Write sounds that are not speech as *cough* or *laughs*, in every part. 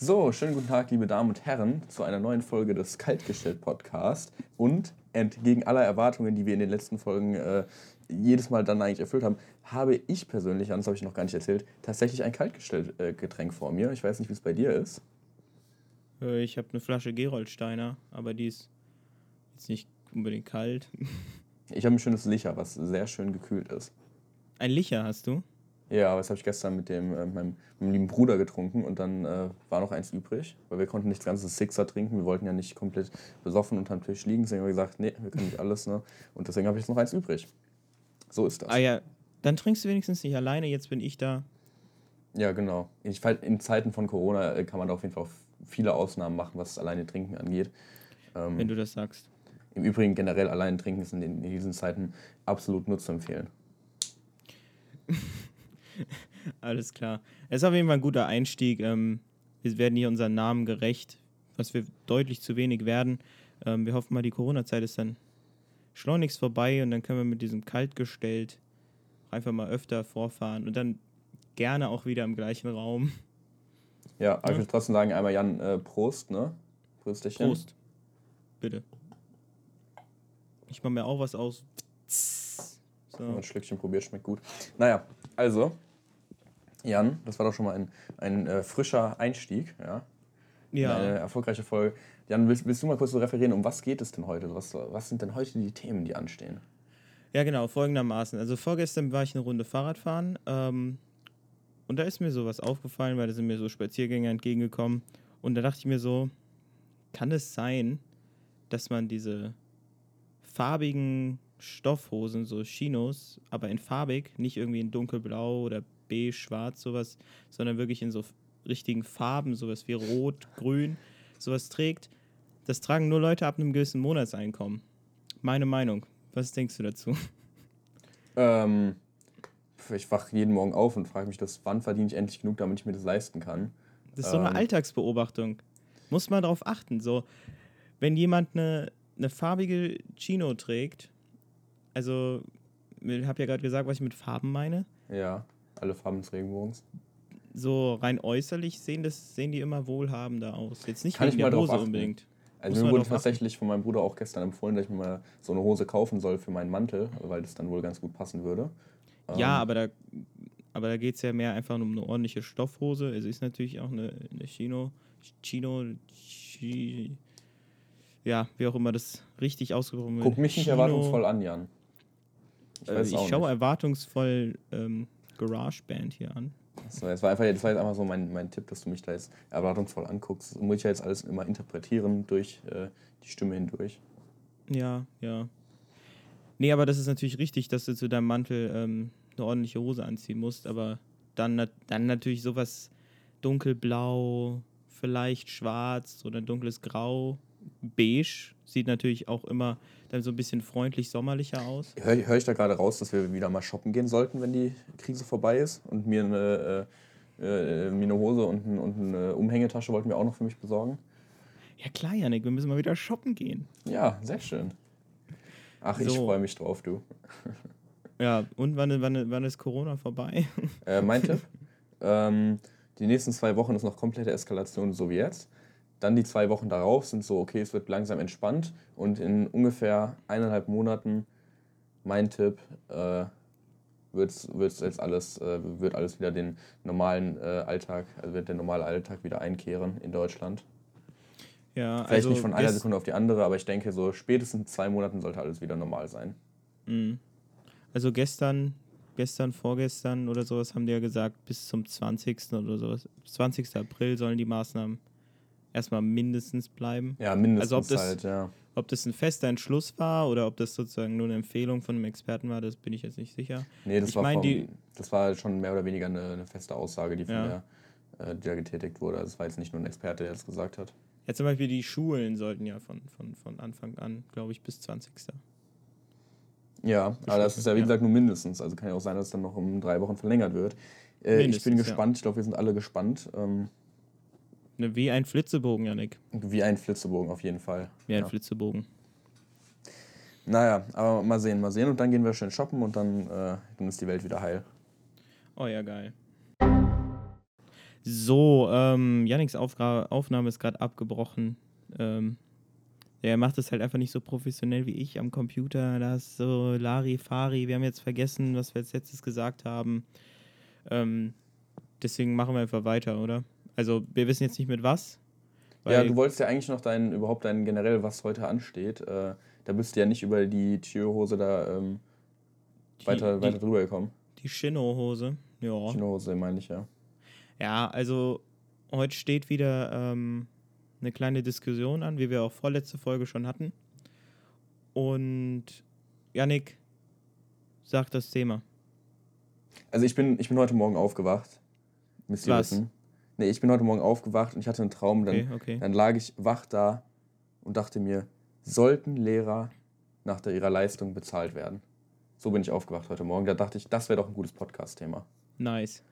So, schönen guten Tag, liebe Damen und Herren, zu einer neuen Folge des Kaltgestellt-Podcast. Und entgegen aller Erwartungen, die wir in den letzten Folgen äh, jedes Mal dann eigentlich erfüllt haben, habe ich persönlich, das habe ich noch gar nicht erzählt, tatsächlich ein Kaltgestellt-Getränk vor mir. Ich weiß nicht, wie es bei dir ist. Äh, Ich habe eine Flasche Geroldsteiner, aber die ist jetzt nicht unbedingt kalt. *laughs* Ich habe ein schönes Licher, was sehr schön gekühlt ist. Ein Licher hast du? Ja, aber das habe ich gestern mit dem, äh, meinem, meinem lieben Bruder getrunken und dann äh, war noch eins übrig, weil wir konnten nicht das ganze Sixer trinken. Wir wollten ja nicht komplett besoffen unterm Tisch liegen, deswegen haben wir gesagt, nee, wir können nicht alles. Ne? Und deswegen habe ich jetzt noch eins übrig. So ist das. Ah ja, dann trinkst du wenigstens nicht alleine, jetzt bin ich da. Ja, genau. Ich, in Zeiten von Corona äh, kann man da auf jeden Fall viele Ausnahmen machen, was das alleine Trinken angeht. Ähm, Wenn du das sagst. Im Übrigen generell allein trinken ist in, in diesen Zeiten absolut nur zu empfehlen. *laughs* *laughs* Alles klar. Es ist auf jeden Fall ein guter Einstieg. Ähm, wir werden hier unseren Namen gerecht, was wir deutlich zu wenig werden. Ähm, wir hoffen mal, die Corona-Zeit ist dann schleunigst vorbei und dann können wir mit diesem Kaltgestellt einfach mal öfter vorfahren und dann gerne auch wieder im gleichen Raum. Ja, aber Ja. ich will trotzdem sagen, einmal Jan, äh, Prost, ne? Prösterchen. Prost. Bitte. Ich mache mir auch was aus. So. Ein Schlückchen probiert, schmeckt gut. Naja, also, Jan, das war doch schon mal ein, ein äh, frischer Einstieg, ja? Ja. Eine erfolgreiche Folge. Jan, willst, willst du mal kurz so referieren, um was geht es denn heute? Was, was sind denn heute die Themen, die anstehen? Ja, genau, folgendermaßen. Also vorgestern war ich eine Runde Fahrrad fahren ähm, und da ist mir sowas aufgefallen, weil da sind mir so Spaziergänger entgegengekommen und da dachte ich mir so, kann es sein, dass man diese farbigen Stoffhosen, so Chinos, aber in farbig, nicht irgendwie in dunkelblau oder beige, schwarz, sowas, sondern wirklich in so richtigen Farben, sowas wie rot, grün, sowas trägt. Das tragen nur Leute ab einem gewissen Monatseinkommen. Meine Meinung. Was denkst du dazu? Ähm, ich wache jeden Morgen auf und frage mich, das, wann verdiene ich endlich genug, damit ich mir das leisten kann? Das ist so eine Ähm. Alltagsbeobachtung. Muss man darauf achten. So, wenn jemand eine, eine farbige Chino trägt, also ich habe ja gerade gesagt, was ich mit Farben meine. Ja, alle Farben des Regenbogens. So rein äußerlich sehen, das, sehen die immer wohlhabender aus. Jetzt nicht Kann ich wegen mal der Hose unbedingt. Also mir wurde drauf achten. tatsächlich von meinem Bruder auch gestern empfohlen, dass ich mir mal so eine Hose kaufen soll für meinen Mantel, weil das dann wohl ganz gut passen würde. Ja, Ähm, aber da, aber da geht es ja mehr einfach um eine ordentliche Stoffhose. Es ist natürlich auch eine, eine Chino, Chino, Chi, ja, wie auch immer das richtig ausgesprochen wird. Guck mich nicht Chino- erwartungsvoll an, Jan. Ich Äh, ich schaue erwartungsvoll ähm, GarageBand hier an. So, das, war einfach, das war jetzt einfach so mein, mein Tipp, dass du mich da jetzt erwartungsvoll anguckst. Das muss ich ja jetzt alles immer interpretieren durch äh, die Stimme hindurch. Ja, ja. Nee, aber das ist natürlich richtig, dass du zu deinem Mantel ähm, eine ordentliche Hose anziehen musst, aber dann, dann natürlich sowas dunkelblau, vielleicht schwarz oder dunkles Grau, beige sieht natürlich auch immer dann so ein bisschen freundlich sommerlicher aus. Höre hör ich da gerade raus, dass wir wieder mal shoppen gehen sollten, wenn die Krise vorbei ist? Und mir eine, äh, äh, mir eine Hose und, ein, und eine Umhängetasche wollten wir auch noch für mich besorgen? Ja klar, Janik, wir müssen mal wieder shoppen gehen. Ja, sehr schön. Ach, ich So. freue mich drauf, du. *laughs* Ja, und wann, wann, wann ist Corona vorbei? Äh, mein Tipp: *laughs* ähm, Die nächsten zwei Wochen ist noch komplette Eskalation, so wie jetzt. Dann die zwei Wochen darauf sind so, okay, es wird langsam entspannt. Und in ungefähr eineinhalb Monaten, mein Tipp, äh, wird's, wird's jetzt alles, äh, wird alles wieder den normalen äh, Alltag, also wird der normale Alltag wieder einkehren in Deutschland. ja, Vielleicht also nicht von einer Sekunde auf die andere, aber ich denke, so spätestens zwei Monaten sollte alles wieder normal sein. Mhm. Also gestern, gestern, vorgestern oder sowas haben die ja gesagt, bis zum 20. oder sowas. 20. April sollen die Maßnahmen erstmal mindestens bleiben. Ja, mindestens Also ob das- halt, ja. Ob das ein fester Entschluss war oder ob das sozusagen nur eine Empfehlung von einem Experten war, das bin ich jetzt nicht sicher. Nee, das, Ich war mein, vom, die- das war schon mehr oder weniger eine, eine feste Aussage, die von Ja. der, äh, die da getätigt wurde. Also es war jetzt nicht nur ein Experte, der das gesagt hat. Ja, zum Beispiel die Schulen sollten ja von, von, von Anfang an, glaube ich, bis 20. Ja, aber das ist ja wie gesagt nur mindestens. Also kann ja auch sein, dass es dann noch um drei Wochen verlängert wird. Äh, ich bin Mindestens, ja. gespannt, ich glaube, wir sind alle gespannt. Ähm, Ne, wie ein Flitzebogen, Janik. wie ein Flitzebogen auf jeden Fall. Wie ein ja. Flitzebogen. Naja, aber mal sehen, mal sehen. Und dann gehen wir schön shoppen und dann, äh, dann ist die Welt wieder heil. Oh ja, geil. So, ähm, Yannicks Aufgra Aufnahme ist gerade abgebrochen. Ähm, er macht es halt einfach nicht so professionell wie ich am Computer. Da ist so Larifari. Wir haben jetzt vergessen, was wir als letztes gesagt haben. Ähm, deswegen machen wir einfach weiter, oder? Also, wir wissen jetzt nicht mit was. Ja, du wolltest ja eigentlich noch dein, überhaupt dein generell, was heute ansteht. Äh, da bist du ja nicht über die Tierhose da ähm, Die- weiter, die- weiter drüber gekommen. Die Shinno-Hose. Ja. Tierhose meine ich ja. Ja, also heute steht wieder ähm, eine kleine Diskussion an, wie wir auch vorletzte Folge schon hatten. Und Yannick sagt das Thema. Also ich bin, ich bin heute Morgen aufgewacht. Müsst ihr Was? wissen. Nee, ich bin heute Morgen aufgewacht und ich hatte einen Traum. Dann, Okay, okay. dann lag ich wach da und dachte mir, sollten Lehrer nach der, ihrer Leistung bezahlt werden? So bin ich aufgewacht heute Morgen. Da dachte ich, das wäre doch ein gutes Podcast-Thema. Nice.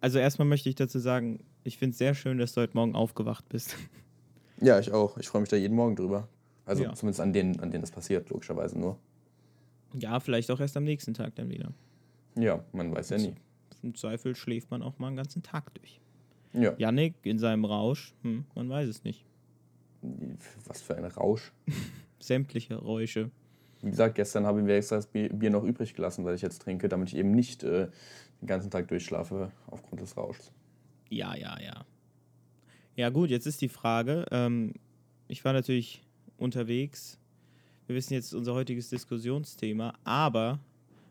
Also erstmal möchte ich dazu sagen, ich finde es sehr schön, dass du heute Morgen aufgewacht bist. *laughs* Ja, ich auch. Ich freue mich da jeden Morgen drüber. Also Ja. zumindest an denen, an denen das passiert, logischerweise nur. Ja, vielleicht auch erst am nächsten Tag dann wieder. Ja, man weiß ja nie. Im Zweifel schläft man auch mal einen ganzen Tag durch. Ja. Yannick in seinem Rausch, hm, man weiß es nicht. Was für ein Rausch. *laughs* Sämtliche Räusche. Wie gesagt, gestern habe ich mir extra das Bier Bier noch übrig gelassen, weil ich jetzt trinke, damit ich eben nicht äh, den ganzen Tag durchschlafe aufgrund des Rauschs. Ja, ja, ja. Ja, gut, jetzt ist die Frage. Ähm, ich war natürlich unterwegs. Wir wissen jetzt unser heutiges Diskussionsthema, aber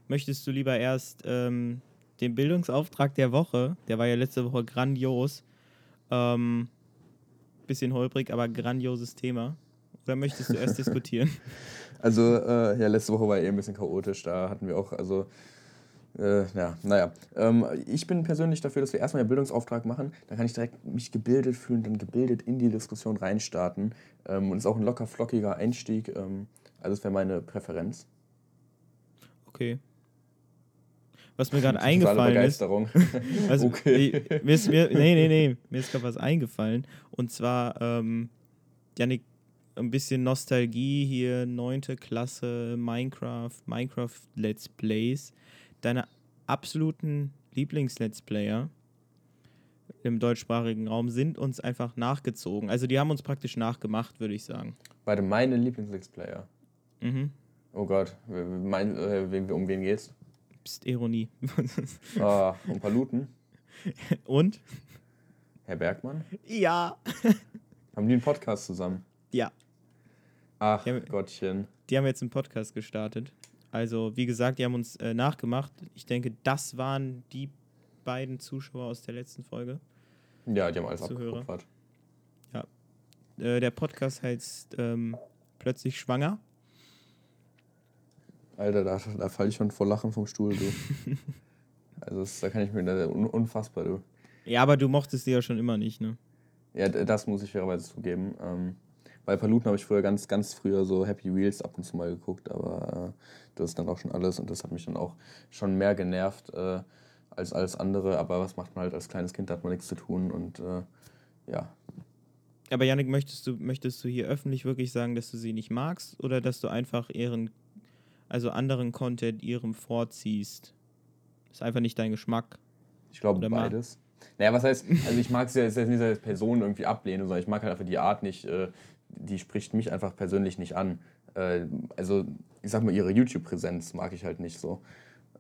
möchtest du lieber erst ähm, den Bildungsauftrag der Woche, der war ja letzte Woche grandios, ähm, bisschen holprig, aber grandioses Thema, oder möchtest du erst *laughs* diskutieren? Also, äh, ja, letzte Woche war eh ein bisschen chaotisch. Da hatten wir auch, also, äh, ja, naja. Ähm, ich bin persönlich dafür, dass wir erstmal den Bildungsauftrag machen. Dann kann ich direkt mich gebildet fühlen, dann gebildet in die Diskussion reinstarten. Ähm, und ist auch ein locker flockiger Einstieg. Ähm, also, das wäre meine Präferenz. Okay. Was mir gerade *laughs* eingefallen ist, Begeisterung. *laughs* Also, Okay. ich- Mir ist, mir, nee, nee, nee. Mir ist gerade was eingefallen. Und zwar, ähm, Janik, ein bisschen Nostalgie hier, neunte Klasse, Minecraft, Minecraft Let's Plays. Deine absoluten Lieblings-Let's Player im deutschsprachigen Raum sind uns einfach nachgezogen. Also die haben uns praktisch nachgemacht, würde ich sagen. Beide meine Lieblings-Player. Mhm. Oh Gott, mein, äh, um wen geht's? Psst, Ironie. *laughs* Ah, um Paluten. *laughs* Und? Herr Bergmann. Ja. *laughs* Haben die einen Podcast zusammen? Ja. Ach Ja, Gottchen. Die haben jetzt einen Podcast gestartet. Also, wie gesagt, die haben uns äh, nachgemacht. Ich denke, das waren die beiden Zuschauer aus der letzten Folge. Ja, die haben alles Zuhörer. abgekupfert. Äh, der Podcast heißt ähm, Plötzlich schwanger. Alter, da, da falle ich schon vor Lachen vom Stuhl, du. *laughs* also, das, da kann ich mir. da- unfassbar, du. Ja, aber du mochtest die ja schon immer nicht, ne? Ja, das muss ich fairerweise zugeben. Ähm, bei Paluten habe ich früher ganz, ganz früher so Happy Wheels ab und zu mal geguckt, aber äh, das ist dann auch schon alles und das hat mich dann auch schon mehr genervt äh, als alles andere. Aber was macht man halt als kleines Kind? Da hat man nichts zu tun und äh, ja. Aber Yannick, möchtest du, möchtest du hier öffentlich wirklich sagen, dass du sie nicht magst oder dass du einfach ihren, also anderen Content ihrem vorziehst? Ist einfach nicht dein Geschmack. Ich glaube beides. Naja, was heißt, also ich mag es ja jetzt nicht als Person irgendwie ablehnen, sondern ich mag halt einfach die Art nicht, äh, die spricht mich einfach persönlich nicht an. Äh, also, ich sag mal, ihre YouTube-Präsenz mag ich halt nicht so.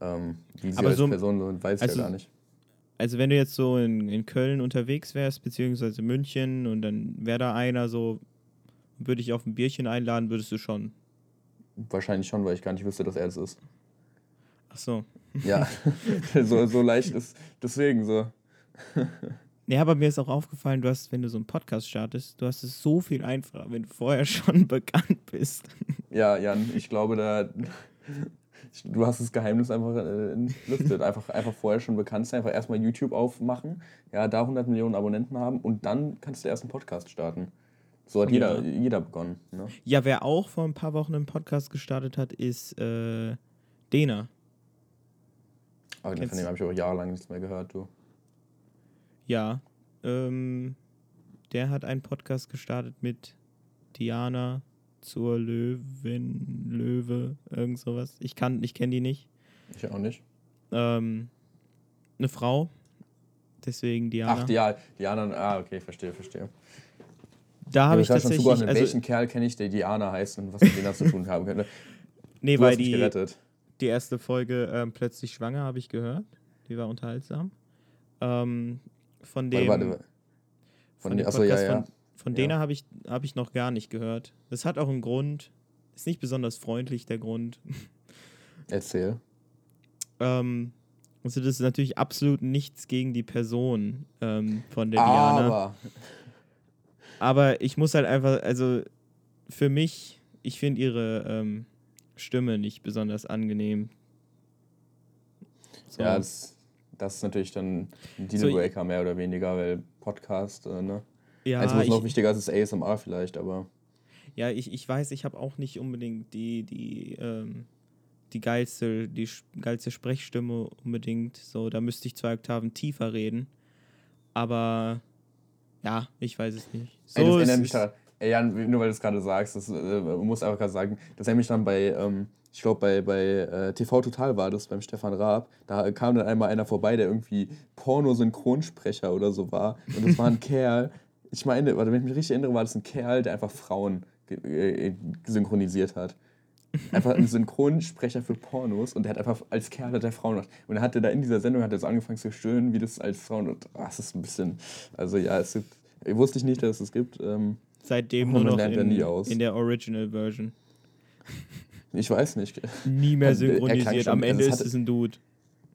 Ähm, wie sie Aber als so- Person so, weiß ich also ja gar nicht. Also wenn du jetzt so in, in Köln unterwegs wärst, beziehungsweise München und dann wäre da einer so, würde ich auf ein Bierchen einladen, würdest du schon. Wahrscheinlich schon, weil ich gar nicht wüsste, dass er es ist. Ach so. Ja, *laughs* *laughs* so, so leicht ist deswegen so. Ja, aber mir ist auch aufgefallen, du hast, wenn du so einen Podcast startest, du hast es so viel einfacher, wenn du vorher *laughs* schon bekannt bist. Ja, Jan, ich glaube, da. Du hast das Geheimnis einfach äh, entlüftet. Einfach, einfach vorher schon bekannt sein, einfach erstmal YouTube aufmachen, ja, da 100 Millionen Abonnenten haben und dann kannst du erst einen Podcast starten. So hat Ja. jeder, jeder begonnen. Ne? Ja, wer auch vor ein paar Wochen einen Podcast gestartet hat, ist äh, Dena. Aber Kennst von dem habe ich auch jahrelang nichts mehr gehört, du. Ja. Ähm, der hat einen Podcast gestartet mit Diana zur Löwen, Löwe, irgend sowas. Ich kann, ich kenne die nicht. Ich auch nicht. ähm, eine Frau, Deswegen Diana. Ach, die, Diana, ah, okay, verstehe, verstehe. Da habe ich gerade tatsächlich. zugeordnet, Also, welchen Kerl kenne ich, der Diana heißt und was mit denen zu tun haben könnte. nee, Du weil die, die erste Folge ähm, plötzlich schwanger habe ich gehört. Die war unterhaltsam. Ähm, von dem. Warte, warte. Von Von, dem achso, ja, ja. von, von Ja. denen habe ich, hab ich noch gar nicht gehört. Das hat auch einen Grund. Ist nicht besonders freundlich, der Grund. *laughs* Erzähl. Ähm, also das ist natürlich absolut nichts gegen die Person ähm, von der Diana. Aber, ich muss halt einfach, also für mich, ich finde ihre ähm, Stimme nicht besonders angenehm. So. ja, das, das ist natürlich dann ein So, Dealbreaker mehr oder weniger, weil Podcast, äh, ne? ja, Eins, was noch ich, wichtiger ist, ist ASMR vielleicht, aber ja ich, ich weiß, ich habe auch nicht unbedingt die, die, ähm, die geilste, die geilste Sprechstimme unbedingt. So, da müsste ich zwei Oktaven tiefer reden. Aber ja, ich weiß es nicht. So Ey, das erinnert mich daran. Ey, Jan, nur weil du es gerade sagst, das äh, muss einfach gerade sagen, das erinnert mich dann bei, ähm, ich glaube, bei, bei äh, TV Total war das, beim Stefan Raab. Da kam dann einmal einer vorbei, der irgendwie Porno-Synchronsprecher oder so war. Und das war ein *laughs* Kerl, ich meine, warte, wenn ich mich richtig erinnere, war das ein Kerl, der einfach Frauen äh, synchronisiert hat. Einfach ein *laughs* Synchronsprecher für Pornos und der hat einfach als Kerl hat der Frauen gemacht. Und er hatte da in dieser Sendung hat er so angefangen zu stöhnen, wie das als Frauen und ah, das ist ein bisschen, also ja, es gibt, wusste ich nicht, dass es das gibt. Ähm, seitdem nur noch in, nie aus. in der Original Version. Ich weiß nicht. Nie mehr synchronisiert. schon- Am Ende also ist es ein Dude.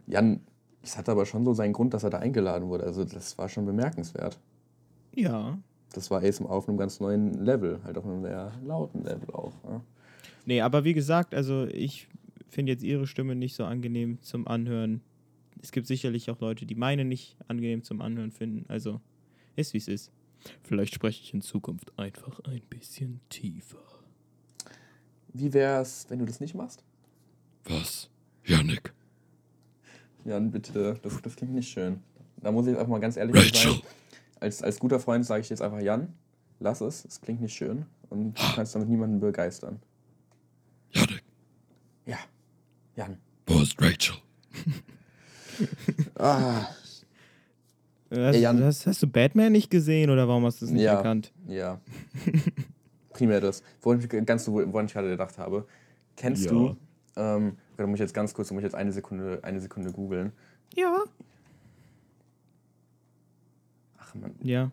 Jan, es hatte aber schon so seinen Grund, dass er da eingeladen wurde. Also das war schon bemerkenswert. Ja. Das war ASMR auf einem ganz neuen Level, halt auf einem sehr lauten Level auch. Ja. Nee, aber wie gesagt, also ich finde jetzt ihre Stimme nicht so angenehm zum Anhören. Es gibt sicherlich auch Leute, die meine nicht angenehm zum Anhören finden. Also ist wie es ist. Vielleicht spreche ich in Zukunft einfach ein bisschen tiefer. Wie wär's, wenn du das nicht machst? Was? Yannick. Jan, bitte, das, das klingt nicht schön. Da muss ich jetzt einfach mal ganz ehrlich Rachel. sein. Als, als guter Freund sage ich jetzt einfach, Jan, lass es, es klingt nicht schön und du kannst damit niemanden begeistern. Ja, Jan. Wo ist Rachel? Ah, Hast, Jan. hast, hast du Batman nicht gesehen oder warum hast du es nicht Ja. erkannt? ja. *laughs* Primär das. Woran ich, ganz, woran ich gerade gedacht habe. Kennst Ja. du, ähm, da muss ich jetzt ganz kurz, da muss ich jetzt eine Sekunde, eine Sekunde googeln. Ja. Ach man. Ja.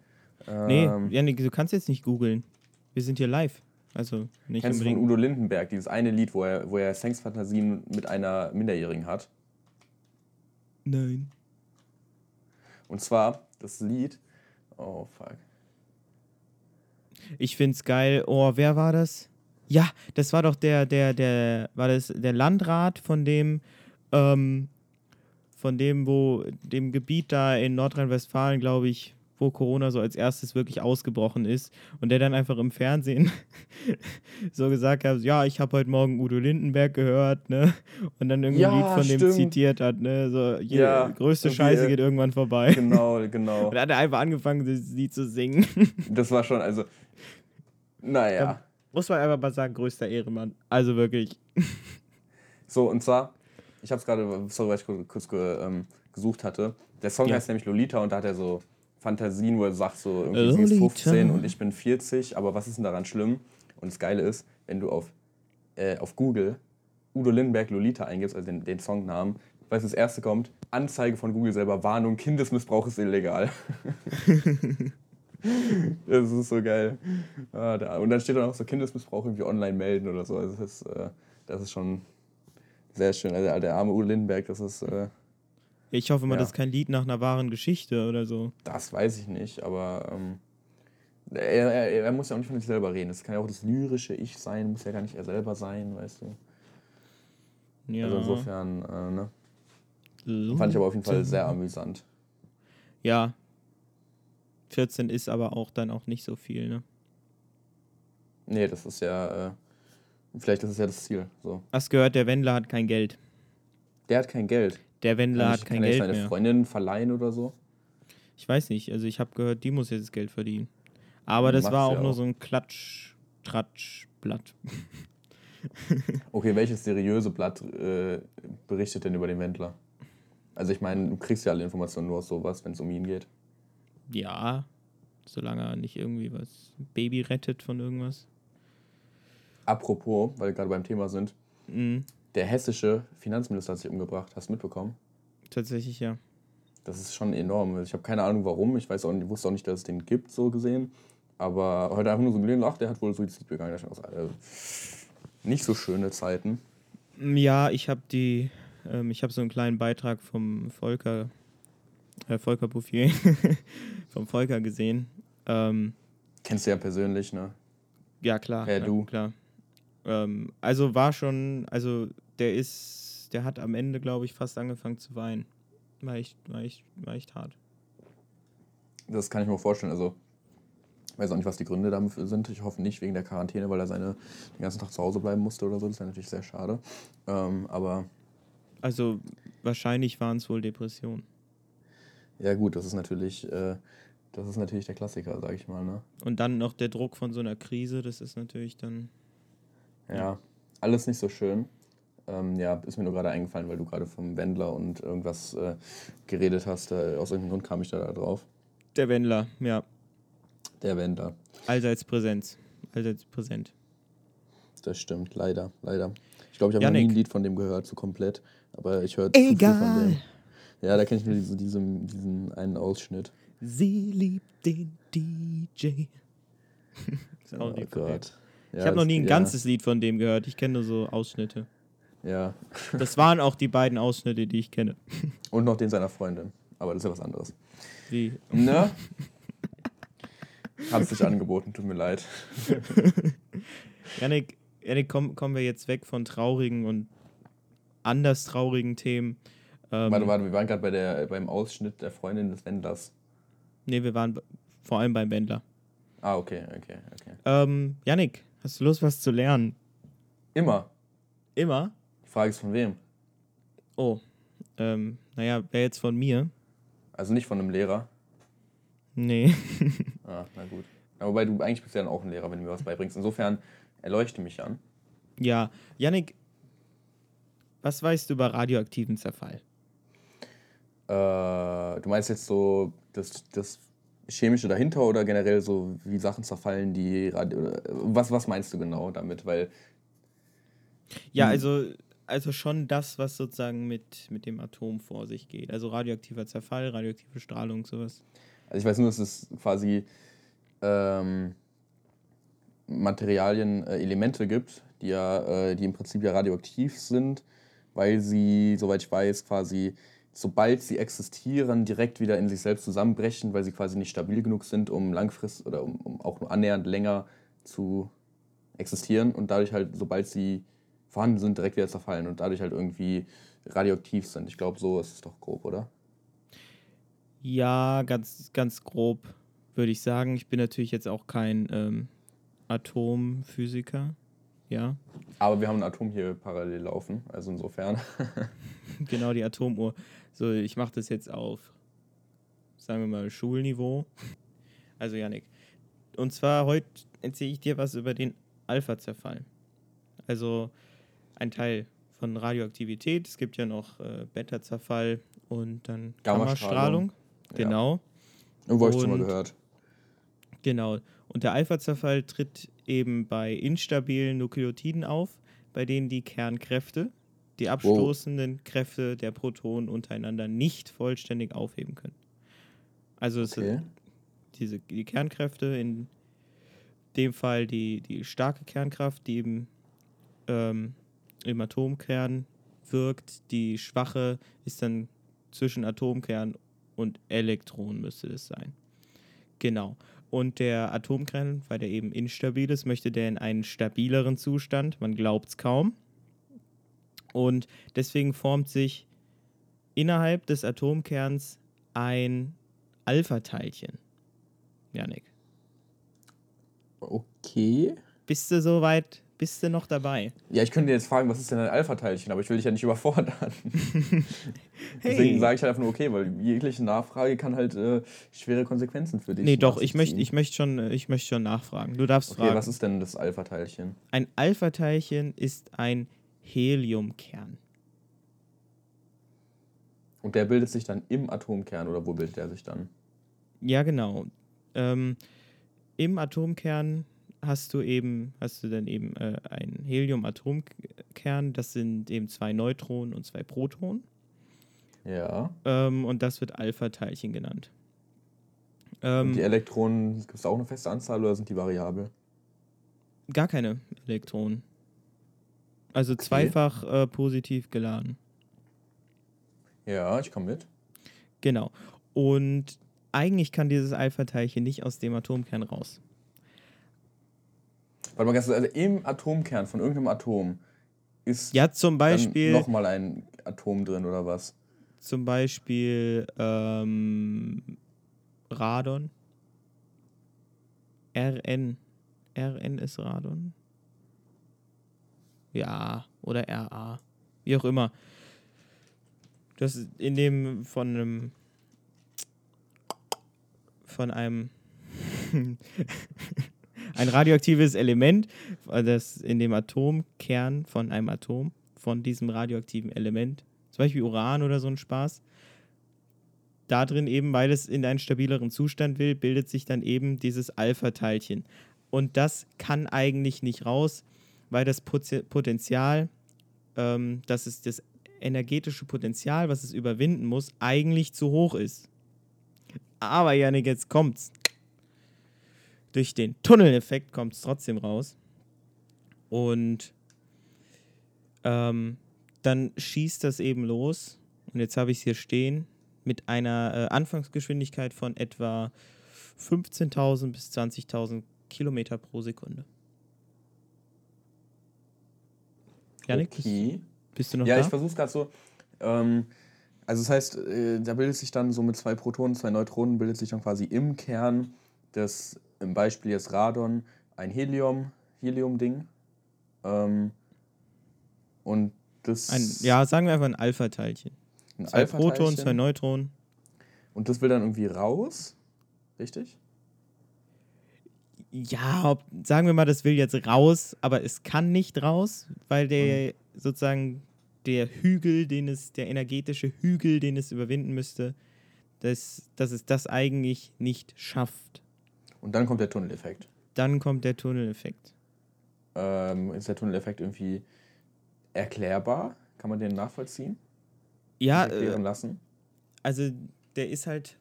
Nee, Ähm, Janik, du kannst jetzt nicht googeln. Wir sind hier live. Also nicht Kennst du von unbedingt. Udo Lindenberg, dieses eine Lied, wo er, wo er Sexfantasien mit einer Minderjährigen hat? Nein. Und zwar das Lied. Oh, fuck. Ich find's geil. Oh, wer war das? Ja, das war doch der, der, der, war das der Landrat von dem, ähm, von dem, wo, dem Gebiet da in Nordrhein-Westfalen, glaube ich, wo Corona so als erstes wirklich ausgebrochen ist und der dann einfach im Fernsehen *laughs* so gesagt hat, ja, ich habe heute Morgen Udo Lindenberg gehört, ne? Und dann irgendwie ein Ja, Lied von dem stimmt. zitiert hat, ne? So, je, Ja, größte Scheiße geht irgendwann vorbei. Genau, *laughs* genau. Und dann hat er einfach angefangen, das Lied zu singen. *laughs* Das war schon, also. Naja. Muss man einfach mal sagen, größter Ehrenmann. Also wirklich. So, und zwar, ich habe es gerade, sorry, weil ich kurz, kurz ähm, gesucht hatte. Der Song Ja. heißt nämlich Lolita und da hat er so Fantasien, wo er sagt so, irgendwie sie ist Lolita. 15 und ich bin 40, aber was ist denn daran schlimm? Und das Geile ist, wenn du auf, äh, auf Google Udo Lindenberg Lolita eingibst, also den, den Songnamen, weißt du, das erste kommt, Anzeige von Google selber, Warnung, Kindesmissbrauch ist illegal. *laughs* das ist so geil. Ah, da, und dann steht dann auch so Kindesmissbrauch irgendwie online melden oder so. Also das ist, äh, das ist schon sehr schön. Also der arme Udo Lindenberg, das ist, äh, Ich hoffe mal, Ja. das ist kein Lied nach einer wahren Geschichte oder so. das weiß ich nicht, aber ähm, er, er, er muss ja auch nicht von sich selber reden. Das kann ja auch das lyrische Ich sein, muss ja gar nicht er selber sein, weißt du. Ja. Also insofern, äh, ne? So. Fand ich aber auf jeden Fall sehr amüsant. Ja. 14 ist aber auch dann auch nicht so viel, ne? Nee, das ist ja, äh, vielleicht ist es ja das Ziel. So. Hast gehört, der Wendler hat kein Geld. Der hat kein Geld. Der Wendler Kann hat ich, kein kann Geld seine mehr. Freundin verleihen oder so? Ich weiß nicht, also ich habe gehört, die muss jetzt Geld verdienen. Aber das Macht war auch nur auch. so ein Klatsch, Tratsch, Blatt. *laughs* Okay, welches seriöse Blatt äh, berichtet denn über den Wendler? Also ich meine, du kriegst ja alle Informationen nur aus sowas, wenn es um ihn geht. Ja, solange er nicht irgendwie was Baby rettet von irgendwas. Apropos, weil wir gerade beim Thema sind, Mhm, der hessische Finanzminister hat sich umgebracht. Hast du mitbekommen? tatsächlich ja. Das ist schon enorm. Ich habe keine Ahnung warum. Ich weiß auch, nicht- wusste auch nicht, dass es den gibt, so gesehen. Aber heute einfach nur so gelesen, ach, der hat wohl Suizid begangen. Äh, nicht so schöne Zeiten. Ja, ich habe die, ähm, ich habe so einen kleinen Beitrag vom Volker, äh, Volker Bouffier, *laughs* vom Volker gesehen. Ähm, Kennst du ja persönlich, ne? ja, klar. Ja, ja, du. Klar. Ähm, also war schon, also der ist, der hat am Ende, glaube ich, fast angefangen zu weinen. War echt, war echt, war echt hart. Das kann ich mir vorstellen. Also, ich weiß auch nicht, was die Gründe dafür sind. Ich hoffe nicht wegen der Quarantäne, weil er seine, den ganzen Tag zu Hause bleiben musste oder so. Das wäre natürlich sehr schade. Ähm, aber Also wahrscheinlich waren es wohl Depressionen. ja, gut, das ist natürlich, äh, das ist natürlich der Klassiker, sag ich mal. Ne? Und dann noch der Druck von so einer Krise, das ist natürlich dann. Ja, alles nicht so schön. Ähm, ja, ist mir nur gerade eingefallen, weil du gerade vom Wendler und irgendwas äh, geredet hast. Äh, aus irgendeinem Grund kam ich da, da drauf. Der Wendler, ja. Der Wendler. Allseits Präsenz. Allseits präsent. Das stimmt, leider, leider. Ich glaube, ich habe noch nie ein Lied von dem gehört, so komplett. Aber ich höre zu viel von dem. Ja, da kenne ich nur diese, diesen, diesen einen Ausschnitt. Sie liebt den DJ. *laughs* ist auch ein oh. Gott. ich habe noch nie ein ja, ganzes Lied von dem gehört. Ich kenne nur so Ausschnitte. Ja. Das waren auch die beiden Ausschnitte, die ich kenne. *laughs* Und noch den seiner Freundin. Aber das ist ja was anderes. Wie? Ne? *laughs* Hab's dich angeboten, tut mir leid. *laughs* Janik, Janik komm, kommen wir jetzt weg von traurigen und anders traurigen Themen. Ähm, Warte, warte, wir waren gerade bei der, beim Ausschnitt der Freundin des Wendlers. Nee, wir waren vor allem beim Wendler. Ah, okay, okay, okay. Ähm, Janik, hast du Lust, was zu lernen? Immer. Immer? Frage ist von wem? Oh, ähm, naja, wer jetzt von mir? Also nicht von einem Lehrer. Nee. *laughs* Ah, na gut. Aber wobei du eigentlich bist ja dann auch ein Lehrer, wenn du mir was beibringst. Insofern erleuchte mich an. ja, Janik, was weißt du über radioaktiven Zerfall? Äh, du meinst jetzt so das, das Chemische dahinter oder generell so, wie Sachen zerfallen, die Radio. Was, was meinst du genau damit? Weil, Ja, also, also schon das, was sozusagen mit, mit dem Atom vor sich geht. Also radioaktiver Zerfall, radioaktive Strahlung, sowas. also ich weiß nur, dass es quasi ähm, Materialien, äh, Elemente gibt, die ja, äh, die im Prinzip ja radioaktiv sind, weil sie, soweit ich weiß, quasi sobald sie existieren, direkt wieder in sich selbst zusammenbrechen, weil sie quasi nicht stabil genug sind, um langfristig oder um, um auch nur annähernd länger zu existieren und dadurch halt, sobald sie vorhanden sind, direkt wieder zerfallen und dadurch halt irgendwie radioaktiv sind. Ich glaube, so ist es doch grob, oder? Ja, ganz, ganz grob würde ich sagen. Ich bin natürlich jetzt auch kein ähm, Atomphysiker. Ja, Aber wir haben ein Atom hier parallel laufen, also insofern. *laughs* genau die Atomuhr. So, ich mache das jetzt auf, sagen wir mal, Schulniveau. *laughs* Also, Janik. Und zwar heute erzähle ich dir was über den Alpha-Zerfall. Also ein Teil von Radioaktivität. Es gibt ja noch äh, Beta-Zerfall und dann Gammastrahlung. Gammastrahlung. Genau. Irgendwo habe ich schon mal gehört. Genau. Und der Alpha-Zerfall tritt eben bei instabilen Nukleotiden auf, bei denen die Kernkräfte, die abstoßenden Kräfte der Protonen untereinander nicht vollständig aufheben können. Also es Okay. sind diese, die Kernkräfte, in dem Fall die, die starke Kernkraft, die eben ähm, im Atomkern wirkt. Die schwache ist dann zwischen Atomkern und Elektron müsste das sein. Genau. Und der Atomkern, weil der eben instabil ist, möchte der in einen stabileren Zustand. Man glaubt es kaum. Und deswegen formt sich innerhalb des Atomkerns ein Alpha-Teilchen. Janik, Okay. bist du soweit? Bist du noch dabei? Ja, ich könnte dir jetzt fragen, was ist denn ein Alpha-Teilchen, aber ich will dich ja nicht überfordern. *laughs* Hey. Deswegen sage ich halt einfach nur okay, weil jegliche Nachfrage kann halt äh, schwere Konsequenzen für dich Nee, doch, ich möchte ich möcht schon, ich möcht schon nachfragen. Du darfst Okay, fragen. was ist denn das Alpha-Teilchen? Ein Alpha-Teilchen ist ein Heliumkern. Und der bildet sich dann im Atomkern oder wo bildet der sich dann? Ja, genau. Ähm, Im Atomkern hast du eben, hast du dann eben äh, einen Helium-Atomkern, das sind eben zwei Neutronen und zwei Protonen. Ja. Ähm, und das wird Alpha-Teilchen genannt. Und Ähm, die Elektronen, gibt es auch eine feste Anzahl oder sind die variabel? gar keine Elektronen. Also zweifach äh, positiv geladen. Ja, ich komme mit. Genau. Und eigentlich kann dieses Alpha-Teilchen nicht aus dem Atomkern raus. Warte mal ganz also im Atomkern von irgendeinem Atom ist Ja, zum Beispiel, nochmal ein Atom drin oder was? zum Beispiel ähm, Radon. RN. RN ist Radon. Ja, oder RA. Wie auch immer. Das ist in dem von einem von einem *laughs* ein radioaktives Element, das in dem Atomkern von einem Atom, von diesem radioaktiven Element, zum Beispiel Uran oder so ein Spaß, da drin eben, weil es in einen stabileren Zustand will, bildet sich dann eben dieses Alpha-Teilchen. Und das kann eigentlich nicht raus, weil das Potenzial, ähm, das ist das energetische Potenzial, was es überwinden muss, eigentlich zu hoch ist. Aber Janik, jetzt kommt's. Durch den Tunneleffekt kommt es trotzdem raus. Und ähm, dann schießt das eben los. Und jetzt habe ich es hier stehen mit einer äh, Anfangsgeschwindigkeit von etwa 15.000 bis 20.000 Kilometer pro Sekunde. Janik, okay. bist, bist du noch Ja, da? ich versuche es gerade so. Ähm, also das heißt, äh, da bildet sich dann so mit zwei Protonen, zwei Neutronen, bildet sich dann quasi im Kern des, im Beispiel jetzt Radon, ein Helium, Helium-Ding. Ähm, und das ein, ja, sagen wir einfach ein Alpha-Teilchen. ein Zwei Protonen, Alpha-Teilchen. zwei Neutronen. Und das will dann irgendwie raus, richtig? Ja, ob, sagen wir mal, das will jetzt raus, aber es kann nicht raus, weil der sozusagen der Hügel, den es, der energetische Hügel, den es überwinden müsste, dass, dass es das eigentlich nicht schafft. Und dann kommt der Tunneleffekt. Dann kommt der Tunneleffekt. Ähm, ist der Tunneleffekt irgendwie erklärbar? Kann man den nachvollziehen? Ja, Sich erklären äh, lassen? also der ist halt.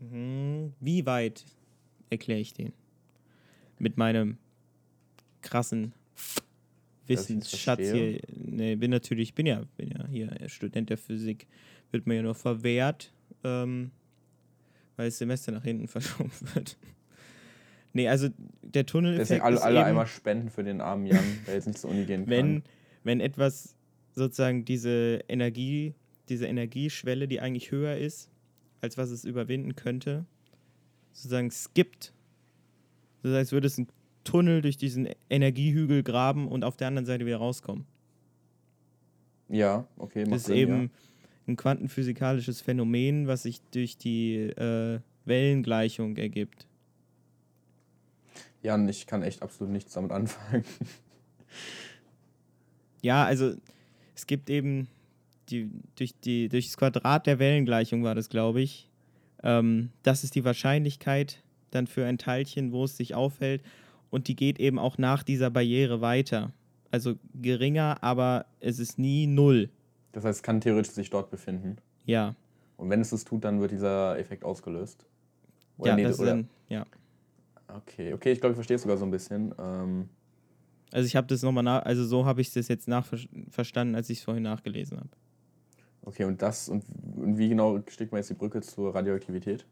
Hm, wie weit erkläre ich den? Mit meinem krassen Wissensschatz hier. Nee, bin natürlich, bin ja, bin ja hier Student der Physik, wird mir ja nur verwehrt, ähm, weil das Semester nach hinten *laughs* verschoben wird. Nee, also der Tunneleffekt Deswegen alle, alle eben, einmal spenden für den armen Jan, der jetzt nicht zur Uni gehen wenn, kann. wenn etwas sozusagen diese Energie, diese Energieschwelle, die eigentlich höher ist, als was es überwinden könnte, sozusagen skippt. Das heißt, würde es einen Tunnel durch diesen Energiehügel graben und auf der anderen Seite wieder rauskommen. Ja, okay, Das ist Sinn, eben ein quantenphysikalisches Phänomen, was sich durch die äh, Wellengleichung ergibt. Ja. Jan, ich kann echt absolut nichts damit anfangen. *laughs* Ja, also es gibt eben die, durch, die, durch das Quadrat der Wellengleichung war das, glaube ich. Ähm, das ist die Wahrscheinlichkeit dann für ein Teilchen, wo es sich aufhält. Und die geht eben auch nach dieser Barriere weiter. Also geringer, aber es ist nie null. Das heißt, es kann theoretisch sich dort befinden. Ja, Und wenn es das tut, dann wird dieser Effekt ausgelöst. Oder ja, nee, das ist oder, dann, ja. Okay, okay, ich glaube, ich verstehe es sogar so ein bisschen. Ähm, Also ich habe das nochmal nach, also so habe ich das jetzt nachverstanden, als ich es vorhin nachgelesen habe. okay, und das, und, und wie genau steckt man jetzt die Brücke zur Radioaktivität?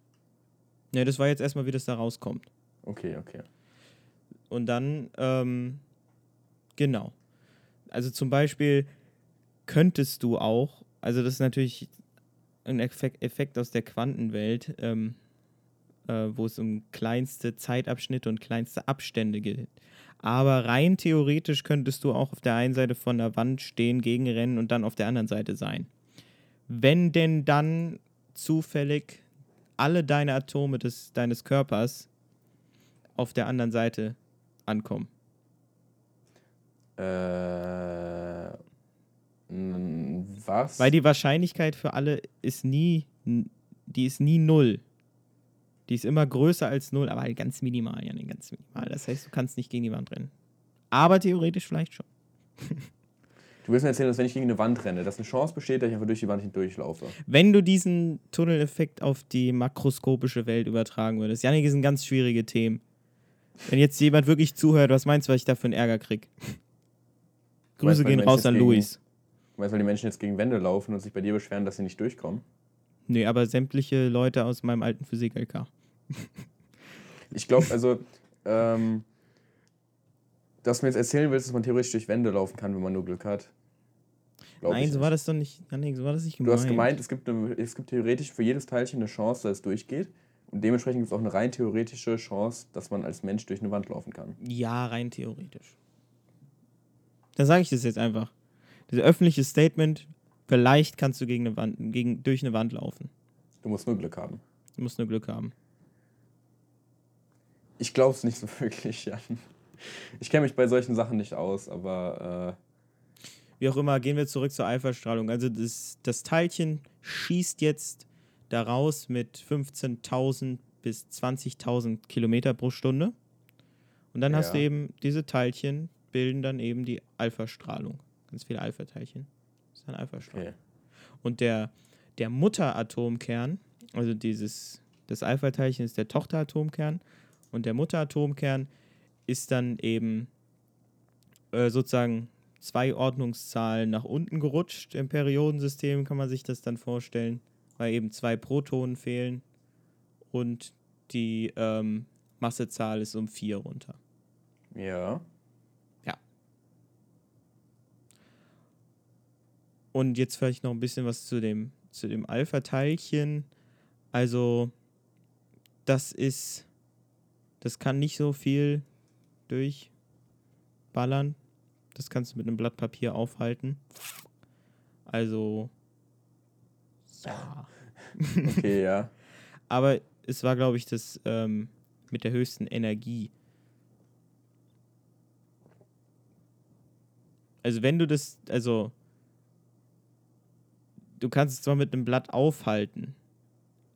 Ne, das war jetzt erstmal, wie das da rauskommt. Okay, okay. Und dann, ähm, genau. Also zum Beispiel könntest du auch, also das ist natürlich ein Effekt, Effekt aus der Quantenwelt, ähm, äh, wo es um kleinste Zeitabschnitte und kleinste Abstände geht. Aber rein theoretisch könntest du auch auf der einen Seite von der Wand stehen, gegenrennen und dann auf der anderen Seite sein. Wenn denn dann zufällig alle deine Atome des, deines Körpers auf der anderen Seite ankommen. Äh, Was? Weil die Wahrscheinlichkeit für alle ist nie, die ist nie null. Die ist immer größer als null, aber halt ganz minimal, ja, ganz minimal. Das heißt, du kannst nicht gegen die Wand rennen. Aber theoretisch vielleicht schon. du willst mir erzählen, dass wenn ich gegen eine Wand renne, dass eine Chance besteht, dass ich einfach durch die Wand hindurchlaufe. Wenn du diesen Tunneleffekt auf die makroskopische Welt übertragen würdest. Janik, sind ganz schwierige Themen. Wenn jetzt jemand wirklich zuhört, was meinst du, was ich da für einen Ärger krieg? Grüße Weißt, gehen raus an gegen- Luis. Weißt du, weil die Menschen jetzt gegen Wände laufen und sich bei dir beschweren, dass sie nicht durchkommen? Nee, aber sämtliche Leute aus meinem alten Physik-LK. *laughs* Ich glaube, also, ähm, dass du mir jetzt erzählen willst, dass man theoretisch durch Wände laufen kann, wenn man nur Glück hat. Nein, so war das doch nicht. Janik, so war das nicht Du gemeint. hast gemeint, es gibt, eine, es gibt theoretisch für jedes Teilchen eine Chance, dass es durchgeht. Und dementsprechend gibt es auch eine rein theoretische Chance, dass man als Mensch durch eine Wand laufen kann. Ja, rein theoretisch. Dann sage ich das jetzt einfach. Das öffentliche Statement, vielleicht kannst du gegen eine Wand, gegen, durch eine Wand laufen. Du musst nur Glück haben. Du musst nur Glück haben. Ich glaube es nicht *laughs* so wirklich, Jan. Ich kenne mich bei solchen Sachen nicht aus, aber Wie auch immer, gehen wir zurück zur Alpha-Strahlung. Also das, das Teilchen schießt jetzt daraus mit 15.000 bis 20.000 Kilometer pro Stunde. Und dann hast Ja. du eben, diese Teilchen bilden dann eben die Alpha-Strahlung. Ganz viele Alpha-Teilchen. Das ist äh, Alpha-Strahlung. okay. Und der, der Mutteratomkern, also dieses, das Alpha-Teilchen ist der Tochteratomkern und der Mutteratomkern ist dann eben äh, sozusagen zwei Ordnungszahlen nach unten gerutscht. Im Periodensystem kann man sich das dann vorstellen, weil eben zwei Protonen fehlen und die ähm, Massezahl ist um vier runter. Ja. Und jetzt vielleicht noch ein bisschen was zu dem, zu dem Alpha-Teilchen. Also, das ist, das kann nicht so viel durchballern. Das kannst du mit einem Blatt Papier aufhalten. Also, ja. *laughs* Okay, ja. Aber es war, glaube ich, das ähm, mit der höchsten Energie. Also wenn du das, also du kannst es zwar mit einem Blatt aufhalten,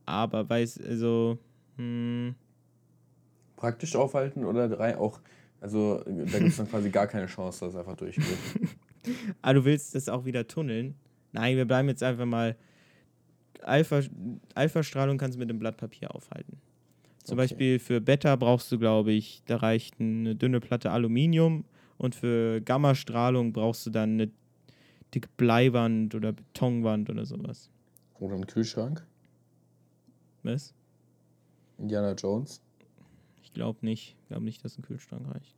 aber weiß, also, hm, Praktisch aufhalten oder rein auch. Also da gibt es dann quasi gar keine Chance, dass es einfach durchgeht. *laughs* ah, du willst das auch wieder tunneln? Nein, wir bleiben jetzt einfach mal. Alpha, Alpha-Strahlung kannst du mit einem Blatt Papier aufhalten. Zum Okay. Beispiel für Beta brauchst du, glaube ich, da reicht eine dünne Platte Aluminium und für Gammastrahlung brauchst du dann eine dicke Bleiwand oder Betonwand oder sowas. Oder ein Kühlschrank. Was? Indiana Jones. Ich glaube nicht. Ich glaube nicht, dass ein Kühlschrank reicht.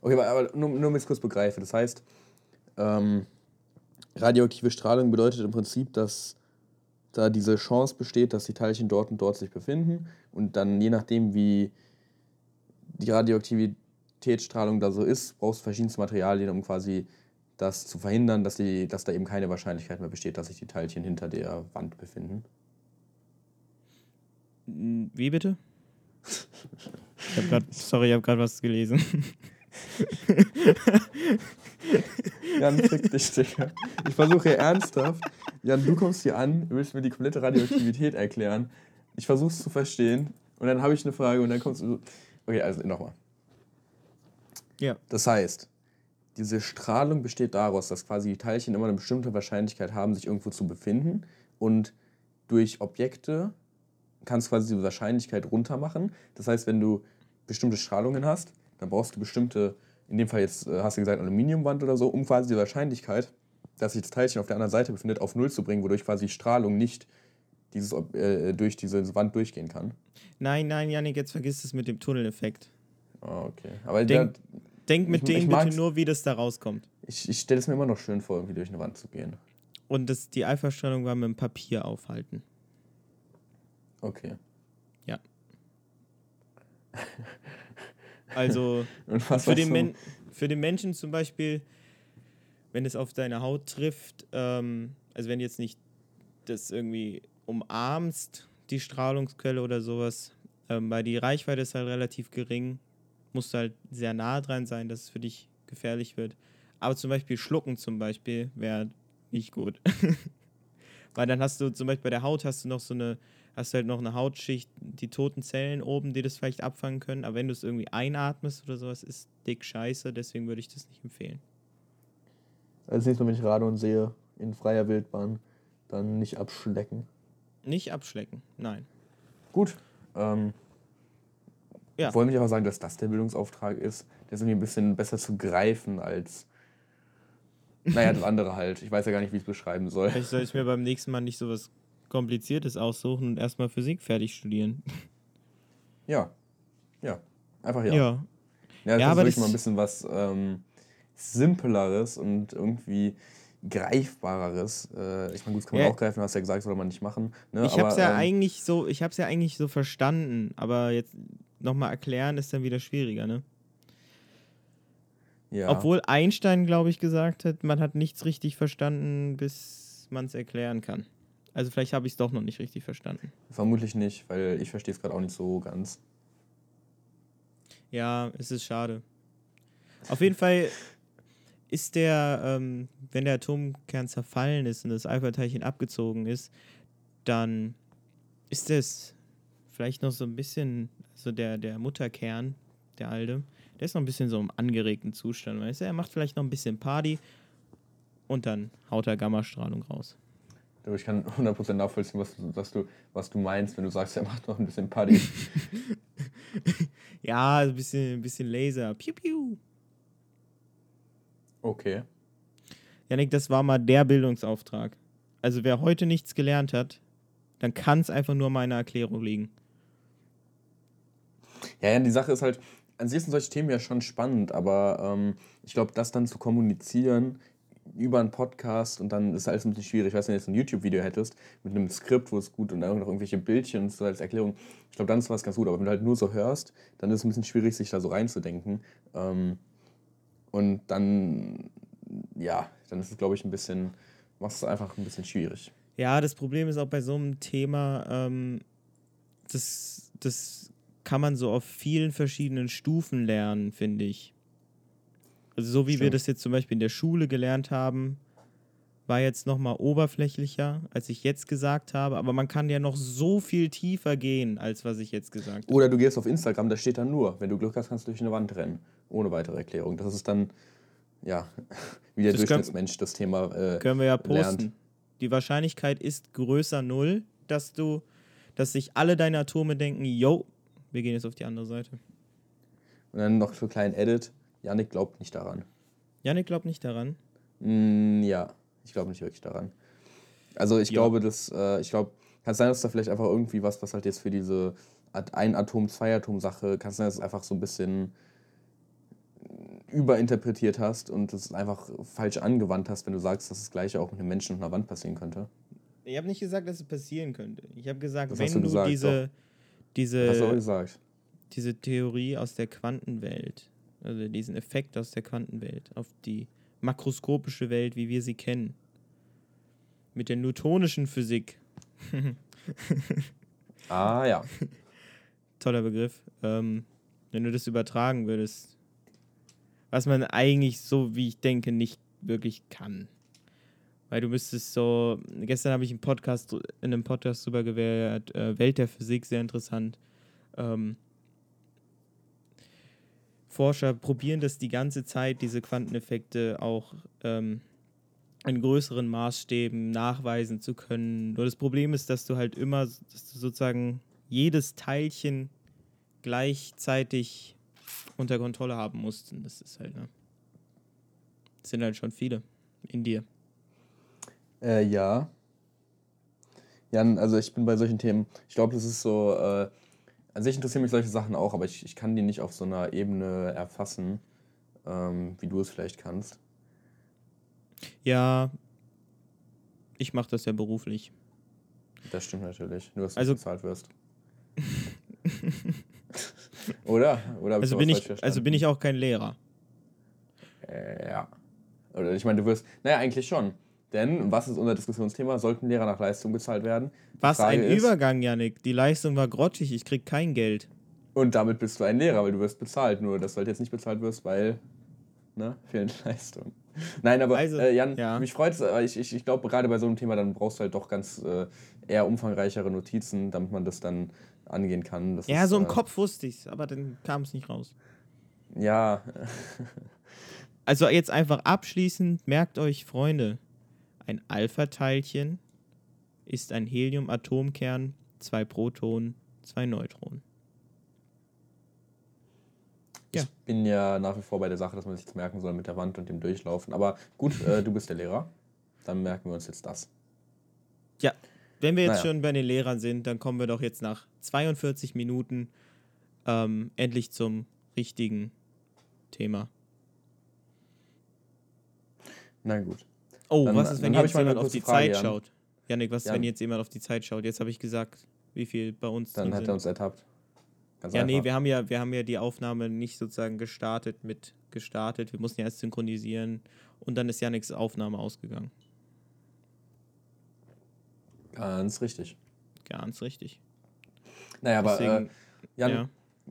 Okay, aber, aber nur, nur damit ich es kurz begreife. Das heißt, ähm, radioaktive Strahlung bedeutet im Prinzip, dass da diese Chance besteht, dass die Teilchen dort und dort sich befinden und dann je nachdem, wie die Radioaktivitätsstrahlung da so ist, brauchst du verschiedenste Materialien, um quasi das zu verhindern, dass, die, dass da eben keine Wahrscheinlichkeit mehr besteht, dass sich die Teilchen hinter der Wand befinden. Wie bitte? *laughs* Ich habe gerade, sorry, ich habe gerade was gelesen. Jan, fick dich, Digga. Ich versuche ernsthaft. Jan, du kommst hier an, willst mir die komplette Radioaktivität erklären. Ich versuche es zu verstehen. Und dann habe ich eine Frage und dann kommst du. Okay, also nochmal. Ja. Das heißt, diese Strahlung besteht daraus, dass quasi die Teilchen immer eine bestimmte Wahrscheinlichkeit haben, sich irgendwo zu befinden. Und durch Objekte kannst du quasi diese Wahrscheinlichkeit runtermachen. Das heißt, wenn du bestimmte Strahlungen hast, dann brauchst du bestimmte, in dem Fall jetzt äh, hast du gesagt, Aluminiumwand oder so, um quasi die Wahrscheinlichkeit, dass sich das Teilchen auf der anderen Seite befindet, auf Null zu bringen, wodurch quasi Strahlung nicht dieses, äh, durch diese Wand durchgehen kann. Nein, nein, Janik, jetzt vergiss es mit dem Tunneleffekt. Ah, okay. Aber Denk- der, Denk mit Ich- denen ich bitte nur, wie das da rauskommt. ich, ich stelle es mir immer noch schön vor, irgendwie durch eine Wand zu gehen. Und das, die Alpha-Strahlung war mit dem Papier aufhalten. Okay. *laughs* Also Und was für den? Men für den Menschen zum Beispiel, wenn es auf deine Haut trifft, ähm, also wenn du jetzt nicht das irgendwie umarmst, die Strahlungsquelle oder sowas, ähm, weil die Reichweite ist halt relativ gering, musst du halt sehr nah dran sein, dass es für dich gefährlich wird. Aber zum Beispiel Schlucken zum Beispiel wäre nicht gut. *laughs* Weil dann hast du zum Beispiel bei der Haut hast du noch so eine, hast du halt noch eine Hautschicht, die toten Zellen oben, die das vielleicht abfangen können. Aber wenn du es irgendwie einatmest oder sowas, ist dick scheiße. Deswegen würde ich das nicht empfehlen. Als nächstes Mal, wenn ich Radon sehe, in freier Wildbahn, dann nicht abschlecken. Nicht abschlecken, nein. Gut. Ähm, Ja. Wollen wir aber sagen, dass das der Bildungsauftrag ist? Der ist irgendwie ein bisschen besser zu greifen als. Naja, das andere halt. Ich weiß ja gar nicht, wie ich es beschreiben soll. Vielleicht soll ich mir beim nächsten Mal nicht so was Kompliziertes aussuchen und erstmal Physik fertig studieren. Ja. Ja. Einfach ja. Ja. Ja, das Ja, ist aber wirklich das- mal ein bisschen was ähm, Simpleres und irgendwie greifbareres. Äh, ich meine, gut, das kann man Ja. auch greifen, hast ja gesagt, soll man nicht machen. Ne? Ich hab's Aber, ja ähm, eigentlich so, ich hab's ja eigentlich so verstanden, aber jetzt nochmal erklären ist dann wieder schwieriger, ne? ja. Obwohl Einstein, glaube ich, gesagt hat, man hat nichts richtig verstanden, bis man es erklären kann. Also vielleicht habe ich es doch noch nicht richtig verstanden. Vermutlich nicht, weil ich verstehe es gerade auch nicht so ganz. Ja, es ist schade. Auf jeden Fall ist der, ähm, wenn der Atomkern zerfallen ist und das Alpha-Teilchen abgezogen ist, dann ist es vielleicht noch so ein bisschen, also der, der Mutterkern, der alte, der ist noch ein bisschen so im angeregten Zustand, weißt du? Er macht vielleicht noch ein bisschen Party und dann haut er Gammastrahlung raus. Aber ich kann 100% nachvollziehen, was du, was, du, was du meinst, wenn du sagst, er macht noch ein bisschen Party. *laughs* Ja, ein bisschen, ein bisschen Laser. Piu, piu. Okay. Janik, das war mal der Bildungsauftrag. Also wer heute nichts gelernt hat, dann kann es einfach nur meiner Erklärung liegen. Ja, ja, die Sache ist halt, an sich sind solche Themen ja schon spannend, aber ähm, ich glaube, das dann zu kommunizieren über einen Podcast und dann ist alles ein bisschen schwierig. Ich weiß, wenn du jetzt ein YouTube-Video hättest mit einem Skript, wo es gut und dann noch irgendwelche Bildchen und so als Erklärung, ich glaube, dann ist was ganz gut. Aber wenn du halt nur so hörst, dann ist es ein bisschen schwierig, sich da so reinzudenken. Ähm, und dann, ja, dann ist es, glaube ich, ein bisschen, machst es einfach ein bisschen schwierig. Ja, das Problem ist auch bei so einem Thema, ähm, das, das kann man so auf vielen verschiedenen Stufen lernen, finde ich. Also so wie wir Stimmt. das jetzt zum Beispiel in der Schule gelernt haben, war jetzt nochmal oberflächlicher, als ich jetzt gesagt habe, aber man kann ja noch so viel tiefer gehen, als was ich jetzt gesagt habe. Oder du gehst auf Instagram, da steht dann nur, wenn du Glück hast, kannst du durch eine Wand rennen. Ohne weitere Erklärung. Das ist dann, ja, *laughs* wie der Das Durchschnittsmensch das Thema. Äh, Können wir ja posten. lernt. Die Wahrscheinlichkeit ist größer null, dass du, dass sich alle deine Atome denken, yo, wir gehen jetzt auf die andere Seite. Und dann noch für einen kleinen Edit. Janik glaubt nicht daran. Janik glaubt nicht daran. Mm, ja, ich glaube nicht wirklich daran. Also ich Ja. glaube, dass, äh, ich glaube, kann es sein, dass da vielleicht einfach irgendwie was, was halt jetzt für diese At- Ein-Atom-, Zwei-Atom-Sache, kann es sein, dass du es einfach so ein bisschen überinterpretiert hast und es einfach falsch angewandt hast, wenn du sagst, dass das Gleiche auch mit einem Menschen und einer Wand passieren könnte. Ich habe nicht gesagt, dass es passieren könnte. Ich habe gesagt, Das wenn du du, gesagt, diese, du diese, gesagt. diese Theorie aus der Quantenwelt, also diesen Effekt aus der Quantenwelt auf die makroskopische Welt, wie wir sie kennen, mit der newtonischen Physik, *laughs* Ah ja. toller Begriff, ähm, wenn du das übertragen würdest, was man eigentlich so, wie ich denke, nicht wirklich kann. Weil du müsstest so, gestern habe ich einen Podcast, in einem Podcast drüber gewählt, äh, Welt der Physik, sehr interessant. Ähm, Forscher probieren das die ganze Zeit, diese Quanteneffekte auch ähm, in größeren Maßstäben nachweisen zu können. Nur das Problem ist, dass du halt immer, dass du sozusagen jedes Teilchen gleichzeitig unter Kontrolle haben musst. Und das ist halt, ne? Das sind halt schon viele in dir. Äh, ja. Jan, also ich bin bei solchen Themen, ich glaube, das ist so, äh, an sich interessieren mich solche Sachen auch, aber ich, ich kann die nicht auf so einer Ebene erfassen, ähm, wie du es vielleicht kannst. Ja, ich mache das ja beruflich. Das stimmt natürlich, nur dass du Also- bezahlt wirst. *laughs* Oder? Oder Also bin, ich, also bin ich auch kein Lehrer. Äh, ja. Oder ich meine, du wirst, naja, eigentlich schon. Denn, was ist unser Diskussionsthema? Sollten Lehrer nach Leistung bezahlt werden? Die Was Frage ein ist- Übergang, Janik. Die Leistung war grottig, ich krieg kein Geld. Und damit bist du ein Lehrer, weil du wirst bezahlt. Nur, dass du halt jetzt nicht bezahlt wirst, weil ne? Fehlende *laughs* Leistung. Nein, aber Also, äh, Jan, ja. mich freut es, aber ich, ich, ich glaube, gerade bei so einem Thema, dann brauchst du halt doch ganz äh, eher umfangreichere Notizen, damit man das dann angehen kann. Das Ja, ist, so im äh, Kopf wusste ich's, aber dann kam es nicht raus. Ja, Also jetzt einfach abschließend, merkt euch, Freunde, ein Alpha-Teilchen ist ein Helium-Atomkern, zwei Protonen, zwei Neutronen. Ja. ich bin ja nach wie vor bei der Sache, dass man sich das merken soll mit der Wand und dem Durchlaufen. Aber gut, äh, du bist der Lehrer. Dann merken wir uns jetzt das. Ja, wenn wir jetzt Naja. schon bei den Lehrern sind, dann kommen wir doch jetzt nach 42 Minuten ähm, endlich zum richtigen Thema. Na gut. Oh, Dann- was ist, wenn jetzt jemand auf die Frage, Zeit schaut? Janik, was ist, Jan. wenn jetzt jemand auf die Zeit schaut? Jetzt habe ich gesagt, wie viel bei uns Dann hat sind. er uns ertappt. Ganz Ja, nee, einfach. wir haben ja, wir haben ja die Aufnahme nicht sozusagen gestartet mit gestartet. Wir mussten ja erst synchronisieren und dann ist Janiks Aufnahme ausgegangen. Ganz richtig. Ganz richtig. Naja, aber äh, Deswegen, Jan, ja,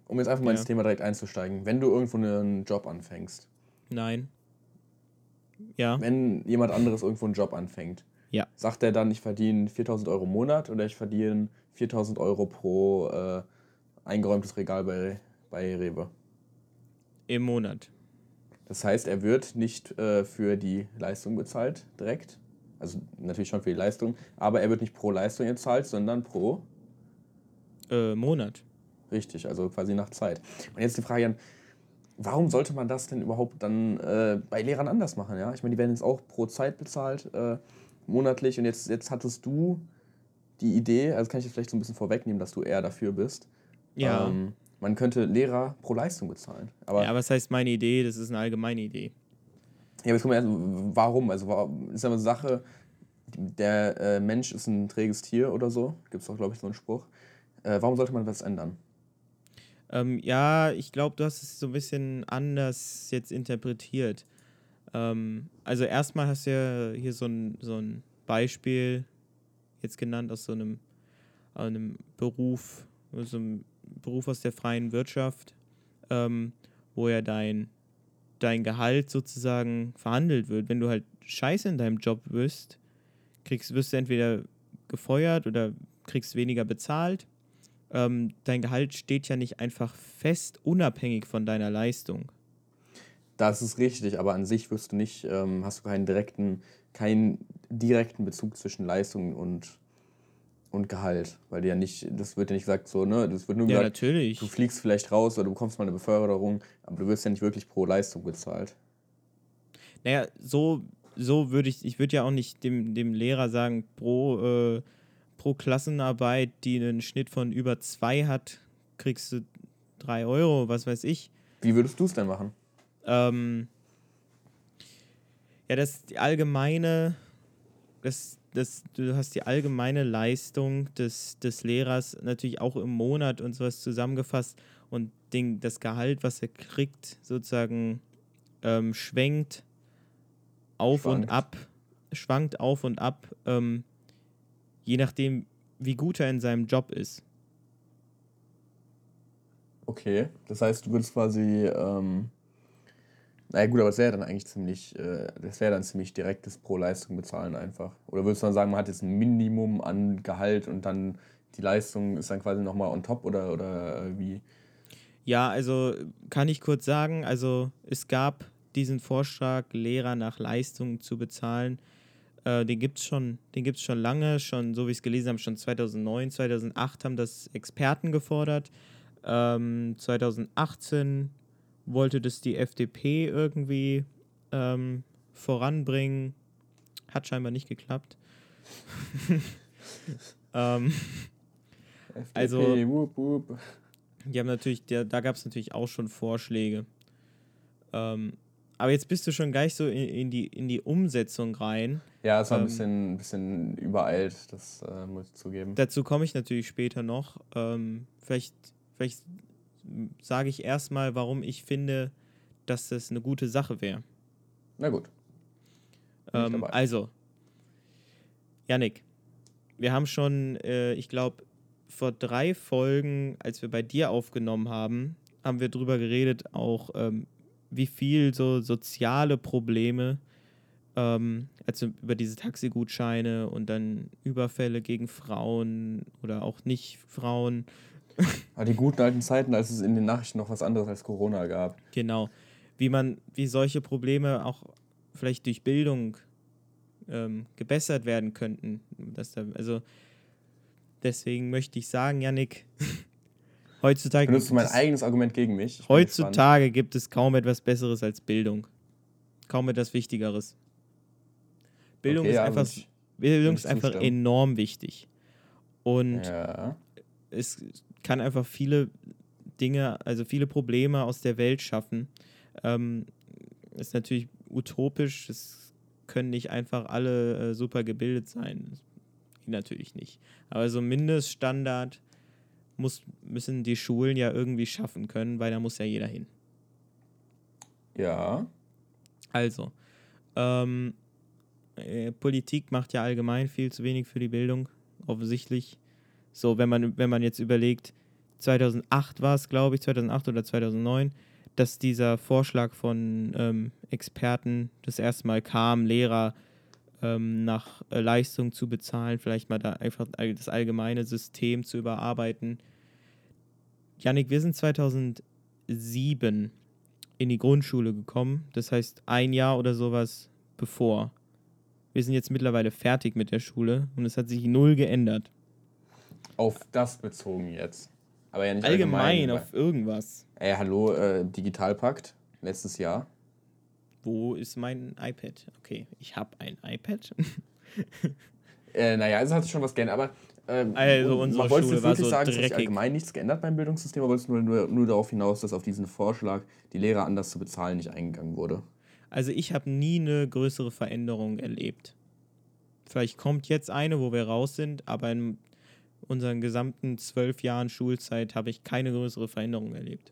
um jetzt einfach mal Ja. ins Thema direkt einzusteigen. Wenn du irgendwo einen Job anfängst, nein. Ja, wenn jemand anderes irgendwo einen Job anfängt, Ja. sagt er dann, ich verdiene 4000 Euro im Monat oder ich verdiene 4000 Euro pro äh, eingeräumtes Regal bei, bei Rewe? im Monat. Das heißt, er wird nicht äh, für die Leistung bezahlt direkt. Also natürlich schon für die Leistung, aber er wird nicht pro Leistung gezahlt, sondern pro Äh, Monat. Richtig, also quasi nach Zeit. Und jetzt die Frage an, warum sollte man das denn überhaupt dann äh, bei Lehrern anders machen? Ja? Ich meine, die werden jetzt auch pro Zeit bezahlt, äh, monatlich. Und jetzt, jetzt hattest du die Idee, also kann ich das vielleicht so ein bisschen vorwegnehmen, dass du eher dafür bist. Ja. Ähm, man könnte Lehrer pro Leistung bezahlen. Aber, ja, was heißt meine Idee? Das ist eine allgemeine Idee. ja, aber jetzt kommen wir erst, warum? Also warum, ist ja eine Sache, der äh, Mensch ist ein träges Tier oder so. Gibt es doch, glaube ich, so einen Spruch. Äh, warum sollte man was ändern? Ähm, ja, ich glaube, du hast es so ein bisschen anders jetzt interpretiet. Ähm, also erstmal hast du ja hier so ein, so ein Beispiel jetzt genannt aus so einem, einem Beruf, so einem Beruf aus der freien Wirtschaft, ähm, wo ja dein, dein Gehalt sozusagen verhandelt wird. Wenn du halt scheiße in deinem Job bist, kriegst, wirst du entweder gefeuert oder kriegst weniger bezahlt ähm, dein Gehalt steht ja nicht einfach fest, unabhängig von deiner Leistung. Das ist richtig, aber an sich wirst du nicht, ähm, hast du keinen direkten, keinen direkten Bezug zwischen Leistung und, und Gehalt. Weil dir ja nicht, das wird ja nicht gesagt, so, ne, das wird nur Ja, gesagt, natürlich. du fliegst vielleicht raus oder du bekommst mal eine Beförderung, aber du wirst ja nicht wirklich pro Leistung bezahlt. Naja, so, so würde ich, ich würde ja auch nicht dem, dem Lehrer sagen, pro, äh, pro Klassenarbeit, die einen Schnitt von über zwei hat, kriegst du drei Euro, was weiß ich. Wie würdest du es denn machen? Ähm, ja, das die allgemeine, das, das, du hast die allgemeine Leistung des, des Lehrers natürlich auch im Monat und sowas zusammengefasst und den, das Gehalt, was er kriegt, sozusagen ähm, schwenkt auf und Schwankt. ab, schwankt auf und ab, ähm, je nachdem, wie gut er in seinem Job ist. Okay, das heißt, du würdest quasi, ähm, naja gut, aber das wäre dann eigentlich ziemlich, äh, das wäre dann ziemlich direktes pro Leistung bezahlen einfach. Oder würdest du dann sagen, man hat jetzt ein Minimum an Gehalt und dann die Leistung ist dann quasi nochmal on top oder, oder äh, wie? Ja, also kann ich kurz sagen, also es gab diesen Vorschlag, Lehrer nach Leistung zu bezahlen. Äh, den gibt es schon, den gibt's schon lange, schon so wie ich es gelesen habe, schon 2009, 2008 haben das Experten gefordert. Ähm, 2018 wollte das die FDP irgendwie ähm, voranbringen. Hat scheinbar nicht geklappt. *laughs* ähm, Also- FDP, wup, wup. Die haben natürlich, der, da gab es natürlich auch schon Vorschläge. Ähm, aber jetzt bist du schon gleich so in, in, die, in die Umsetzung rein. Ja, es war ein Ähm, bisschen, bisschen übereilt, das äh, muss ich zugeben. Dazu komme ich natürlich später noch. Ähm, vielleicht vielleicht sage ich erstmal, warum ich finde, dass das eine gute Sache wäre. Na gut. Ähm, also, Yannick, wir haben schon, äh, ich glaube, vor drei Folgen, als wir bei dir aufgenommen haben, haben wir drüber geredet, auch ähm, wie viel so soziale Probleme, ähm, also über diese Taxigutscheine und dann Überfälle gegen Frauen oder auch nicht Frauen, Aber *laughs* die guten alten Zeiten, als es in den Nachrichten noch was anderes als Corona gab. genau, wie man, wie solche Probleme auch vielleicht durch Bildung ähm, gebessert werden könnten. Dass da, also deswegen möchte ich sagen, Yannick, *laughs* heutzutage Benutzt du mein gibt es- eigenes Argument gegen mich? Ich. Heutzutage gibt es kaum etwas Besseres als Bildung. Kaum etwas Wichtigeres. Bildung Okay, ist ja, einfach, würd ich- Bildung ist einfach zustimmen. enorm wichtig. Und Ja. es kann einfach viele Dinge, also viele Probleme aus der Welt schaffen. Ähm, ist natürlich utopisch, es können nicht einfach alle äh, super gebildet sein. Natürlich nicht. Aber so ein Mindeststandard muss, müssen die Schulen ja irgendwie schaffen können, weil da muss ja jeder hin. Ja. Also, ähm, äh, Politik macht ja allgemein viel zu wenig für die Bildung, offensichtlich. So, wenn man, wenn man jetzt überlegt, 2008 war es, glaube ich, 2008 oder 2009, dass dieser Vorschlag von ähm, Experten das erste Mal kam, Lehrer ähm, nach äh, Leistung zu bezahlen, vielleicht mal da einfach das allgemeine System zu überarbeiten. Janik, wir sind 2007 in die Grundschule gekommen. Das heißt, ein Jahr oder sowas bevor. Wir sind jetzt mittlerweile fertig mit der Schule und es hat sich null geändert. Auf das bezogen jetzt. Aber ja nicht Allgemein allgemein. auf irgendwas. Ey, hallo, äh, Digitalpakt, letztes Jahr. Wo ist mein iPad? Okay, ich habe ein iPad. Äh, naja, es hat sich schon was geändert, aber. Ähm, Also unsere man wollte Schule wirklich so sagen, es hat allgemein nichts geändert beim Bildungssystem, aber wolltest nur, nur, nur darauf hinaus, dass auf diesen Vorschlag, die Lehrer anders zu bezahlen, nicht eingegangen wurde. Also ich habe nie eine größere Veränderung erlebt. Vielleicht kommt jetzt eine, wo wir raus sind, aber in unseren gesamten zwölf Jahren Schulzeit habe ich keine größere Veränderung erlebt.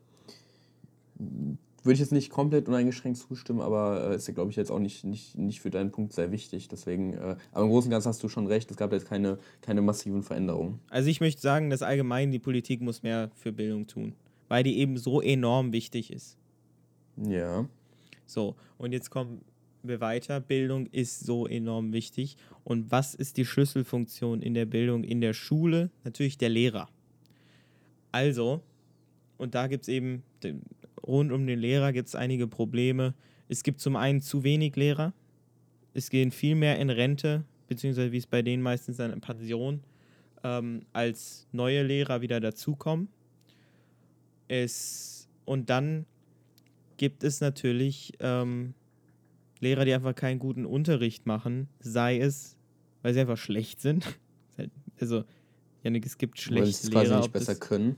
Würde ich jetzt nicht komplett uneingeschränkt zustimmen, aber äh, ist ja, glaube ich, jetzt auch nicht, nicht, nicht für deinen Punkt sehr wichtig. Deswegen, äh, aber im Großen und Ganzen hast du schon recht, es gab jetzt keine, keine massiven Veränderungen. Also ich möchte sagen, dass allgemein die Politik muss mehr für Bildung tun, weil die eben so enorm wichtig ist. Ja. So, und jetzt kommen wir weiter. Bildung ist so enorm wichtig. Und was ist die Schlüsselfunktion in der Bildung in der Schule? Natürlich der Lehrer. Also, und da gibt es eben, rund um den Lehrer gibt es einige Probleme. Es gibt zum einen zu wenig Lehrer. Es gehen viel mehr in Rente, beziehungsweise wie es bei denen meistens dann in Pension, ähm, als neue Lehrer wieder dazukommen. Es, und dann gibt es natürlich ähm, Lehrer, die einfach keinen guten Unterricht machen, sei es, weil sie einfach schlecht sind. *laughs* Also, Janik, es gibt Weil sie schlechte es quasi Lehrer, nicht besser können,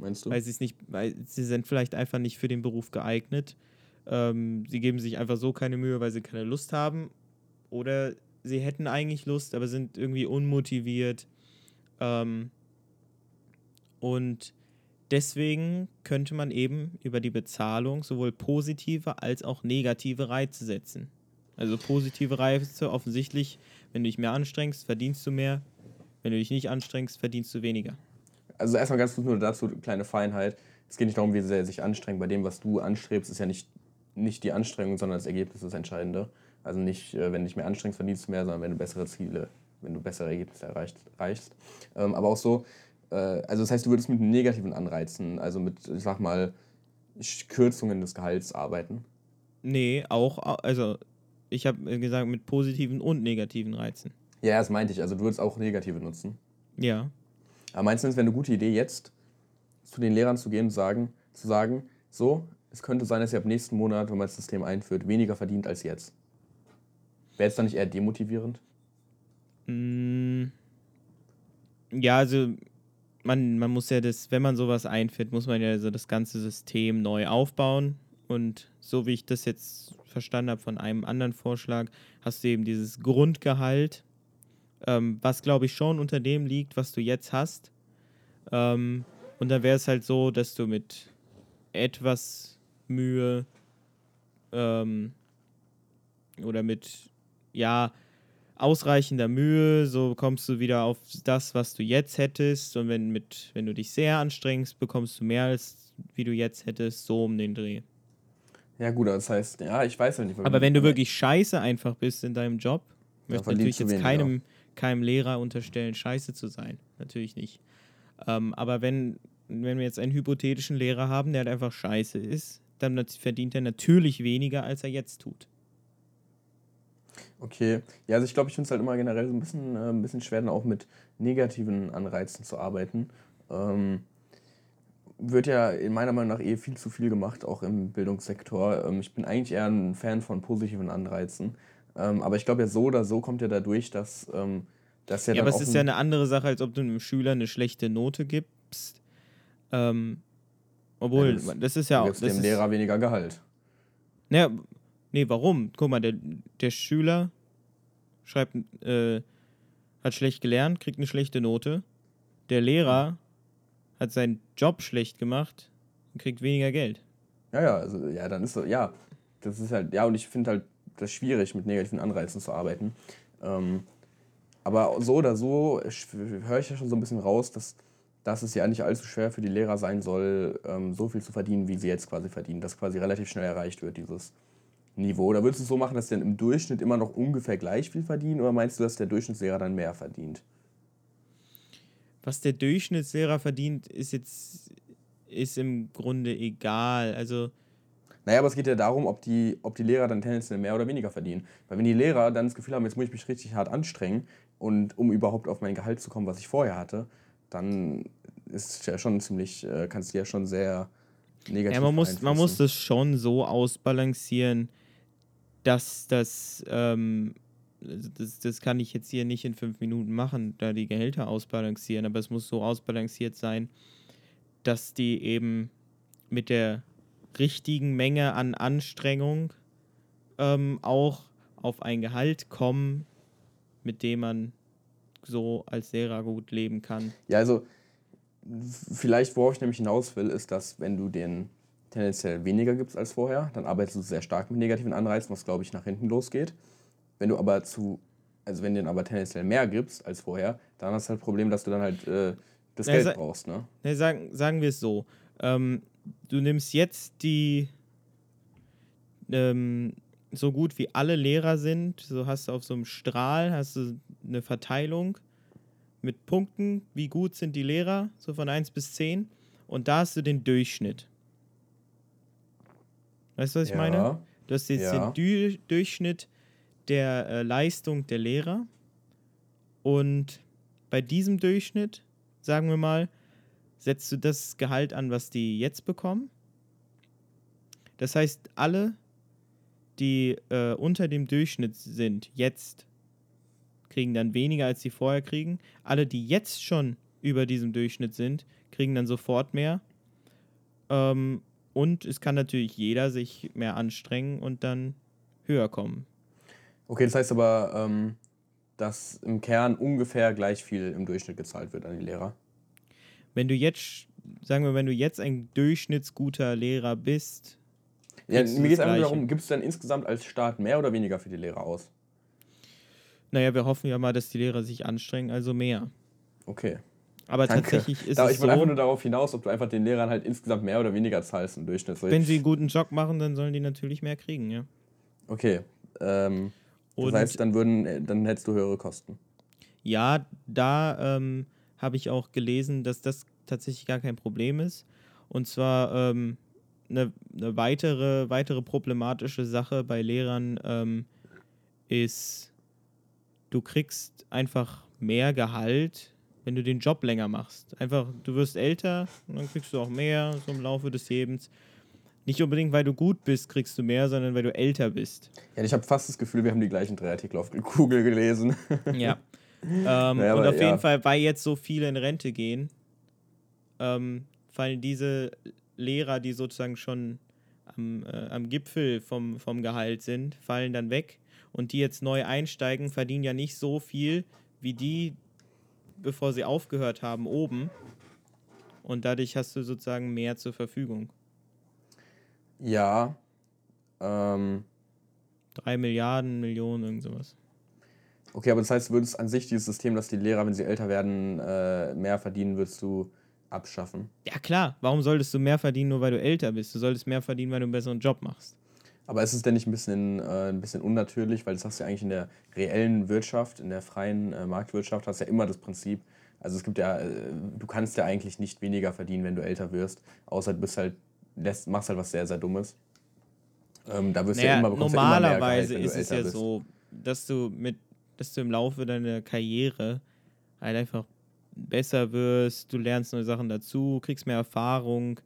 meinst du? weil sie es nicht, weil sie sind vielleicht einfach nicht für den Beruf geeignet. Ähm, sie geben sich einfach so keine Mühe, weil sie keine Lust haben. Oder sie hätten eigentlich Lust, aber sind irgendwie unmotiviert. Ähm, und deswegen könnte man eben über die Bezahlung sowohl positive als auch negative Reize setzen. Also positive Reize offensichtlich, wenn du dich mehr anstrengst, verdienst du mehr. Wenn du dich nicht anstrengst, verdienst du weniger. Also erstmal ganz kurz nur dazu, kleine Feinheit. Es geht nicht darum, wie sehr er sich anstrengt. Bei dem, was du anstrebst, ist ja nicht, nicht die Anstrengung, sondern das Ergebnis das Entscheidende. Also nicht, äh, wenn du dich mehr anstrengst, verdienst du mehr, sondern wenn du bessere Ziele, wenn du bessere Ergebnisse erreicht, erreichst. Ähm, aber auch so, äh, also das heißt, du würdest mit negativen Anreizen, also mit, ich sag mal, Kürzungen des Gehalts arbeiten. Nee, auch, also ich habe gesagt, mit positiven und negativen Reizen. Ja, das meinte ich. Also du würdest auch negative nutzen. Ja. Aber meinst du, es wäre eine gute Idee, jetzt zu den Lehrern zu gehen und sagen, zu sagen, so, es könnte sein, dass ihr ab nächsten Monat, wenn man das System einführt, weniger verdient als jetzt? Wäre es dann nicht eher demotivierend? Mm, Ja, also man, man muss ja das, wenn man sowas einführt, muss man ja so das ganze System neu aufbauen. Und so wie ich das jetzt verstanden habe von einem anderen Vorschlag, hast du eben dieses Grundgehalt, ähm, was glaube ich schon unter dem liegt, was du jetzt hast. Ähm, und dann wäre es halt so, dass du mit etwas Mühe ähm, oder mit, ja, ausreichender Mühe, so kommst du wieder auf das, was du jetzt hättest. Und wenn, mit, wenn du dich sehr anstrengst, bekommst du mehr als wie du jetzt hättest, so um den Dreh. Ja, gut, das heißt, ja, ich weiß ja nicht. Aber wenn du wirklich scheiße einfach bist in deinem Job, Ja, möchte natürlich jetzt keinem, keinem Lehrer unterstellen, scheiße zu sein. Natürlich nicht. Ähm, aber wenn, wenn wir jetzt einen hypothetischen Lehrer haben, der halt einfach scheiße ist, dann verdient er natürlich weniger, als er jetzt tut. Okay, ja, also ich glaube, ich finde es halt immer generell so ein bisschen, äh, ein bisschen schwer, dann auch mit negativen Anreizen zu arbeiten. Ähm, wird ja in meiner Meinung nach eh viel zu viel gemacht, auch im Bildungssektor. Ähm, ich bin eigentlich eher ein Fan von positiven Anreizen. Ähm, aber ich glaube ja so oder so kommt ja dadurch, dass, ähm, dass ja, Ja, dann aber es ist ja eine andere Sache, als ob du einem Schüler eine schlechte Note gibst. Ähm, obwohl, Ja, das- das, ist ja du auch. gibst Das dem ist, Lehrer weniger Gehalt. Naja, nee, warum? Guck mal, der, der Schüler schreibt, äh, hat schlecht gelernt, kriegt eine schlechte Note. Der Lehrer hat seinen Job schlecht gemacht und kriegt weniger Geld. Ja, ja, also ja, dann ist so, ja, das ist halt, ja, und ich finde halt das schwierig, mit negativen Anreizen zu arbeiten. Ähm, aber so oder so höre ich ja schon so ein bisschen raus, dass, dass es ja nicht allzu schwer für die Lehrer sein soll, ähm, so viel zu verdienen, wie sie jetzt quasi verdienen, dass quasi relativ schnell erreicht wird, dieses Niveau. Oder würdest du es so machen, dass sie dann im Durchschnitt immer noch ungefähr gleich viel verdienen, oder meinst du, dass der Durchschnittslehrer dann mehr verdient? Was der Durchschnittslehrer verdient, ist jetzt ist im Grunde egal. Also, Naja, aber es geht ja darum, ob die, ob die Lehrer dann tendenziell mehr oder weniger verdienen. Weil wenn die Lehrer dann das Gefühl haben, jetzt muss ich mich richtig hart anstrengen, und um überhaupt auf mein Gehalt zu kommen, was ich vorher hatte, dann ist ja schon ziemlich, äh, kannst du ja schon sehr negativ ja, man muss, man muss das schon so ausbalancieren, dass das, ähm, das, das kann ich jetzt hier nicht in fünf Minuten machen, da die Gehälter ausbalancieren, aber es muss so ausbalanciert sein, dass die eben mit der richtigen Menge an Anstrengung ähm, auch auf ein Gehalt kommen, mit dem man so als Lehrer gut leben kann. Ja, also vielleicht, worauf ich nämlich hinaus will, ist, dass wenn du den tendenziell weniger gibst als vorher, dann arbeitest du sehr stark mit negativen Anreizen, was glaube ich nach hinten losgeht. Wenn du aber zu, also wenn du den aber tendenziell mehr gibst als vorher, dann hast du halt das Problem, dass du dann halt äh, das Ja, Geld brauchst, ne? Ne, sagen, sagen wir es so. Ähm, du nimmst jetzt die ähm, so gut wie alle Lehrer sind, so hast du auf so einem Strahl, hast du eine Verteilung mit Punkten, wie gut sind die Lehrer, so von 1 bis 10. Und da hast du den Durchschnitt. Weißt du, was ich meine? Du hast jetzt Ja. den Dü Durchschnitt der äh, Leistung der Lehrer. Und bei diesem Durchschnitt, sagen wir mal, setzt du das Gehalt an, was die jetzt bekommen. Das heißt, alle, die äh, unter dem Durchschnitt sind, jetzt kriegen dann weniger, als sie vorher kriegen. Alle, die jetzt schon über diesem Durchschnitt sind, kriegen dann sofort mehr. Ähm, und es kann natürlich jeder sich mehr anstrengen und dann höher kommen. Okay, das heißt aber, ähm, dass im Kern ungefähr gleich viel im Durchschnitt gezahlt wird an die Lehrer. Wenn du jetzt, sagen wir, wenn du jetzt ein durchschnittsguter Lehrer bist, Ja, du mir geht es einfach darum, gibt es dann insgesamt als Staat mehr oder weniger für die Lehrer aus? naja, wir hoffen ja mal, dass die Lehrer sich anstrengen, also mehr. Okay. Aber Danke. tatsächlich ist Da, es ich wollte einfach nur so, darauf hinaus, ob du einfach den Lehrern halt insgesamt mehr oder weniger zahlst im Durchschnitt. So, wenn sie einen guten Job machen, dann sollen die natürlich mehr kriegen, ja. Okay. Ähm, das Und heißt, dann, würden, äh, dann hättest du höhere Kosten. ja, da ähm, habe ich auch gelesen, dass das tatsächlich gar kein Problem ist. Und zwar ähm, eine, eine weitere, weitere problematische Sache bei Lehrern ähm, ist, du kriegst einfach mehr Gehalt, wenn du den Job länger machst. Einfach, du wirst älter und dann kriegst du auch mehr so im Laufe des Lebens. Nicht unbedingt, weil du gut bist, kriegst du mehr, sondern weil du älter bist. Ja, ich habe fast das Gefühl, wir haben die gleichen drei Artikel auf Google gelesen. Ja. *laughs* ähm, Naja, und auf ja. jeden Fall, weil jetzt so viele in Rente gehen, ähm, fallen diese Lehrer, die sozusagen schon am, äh, am Gipfel vom, vom Gehalt sind, fallen dann weg. Und die jetzt neu einsteigen, verdienen ja nicht so viel wie die, bevor sie aufgehört haben, oben. Und dadurch hast du sozusagen mehr zur Verfügung. ja. Ähm, Drei Milliarden, Millionen, irgend sowas. Okay, aber das heißt, du würdest an sich dieses System, dass die Lehrer, wenn sie älter werden, äh, mehr verdienen, würdest du abschaffen. Ja klar, warum solltest du mehr verdienen, nur weil du älter bist? Du solltest mehr verdienen, weil du einen besseren Job machst. Aber ist es denn nicht ein bisschen, äh, ein bisschen unnatürlich, weil das hast du ja eigentlich in der reellen Wirtschaft, in der freien äh, Marktwirtschaft, hast du ja immer das Prinzip, also es gibt ja, äh, du kannst ja eigentlich nicht weniger verdienen, wenn du älter wirst, außer du bist halt, lässt, machst halt was sehr, sehr Dummes. Ähm, da wirst du ja Naja, immer, bekommst ja immer mehr normalerweise Gehalt, wenn du ist es älter ja bist. so, dass du mit, dass du im Laufe deiner Karriere halt einfach besser wirst, du lernst neue Sachen dazu, kriegst mehr Erfahrung.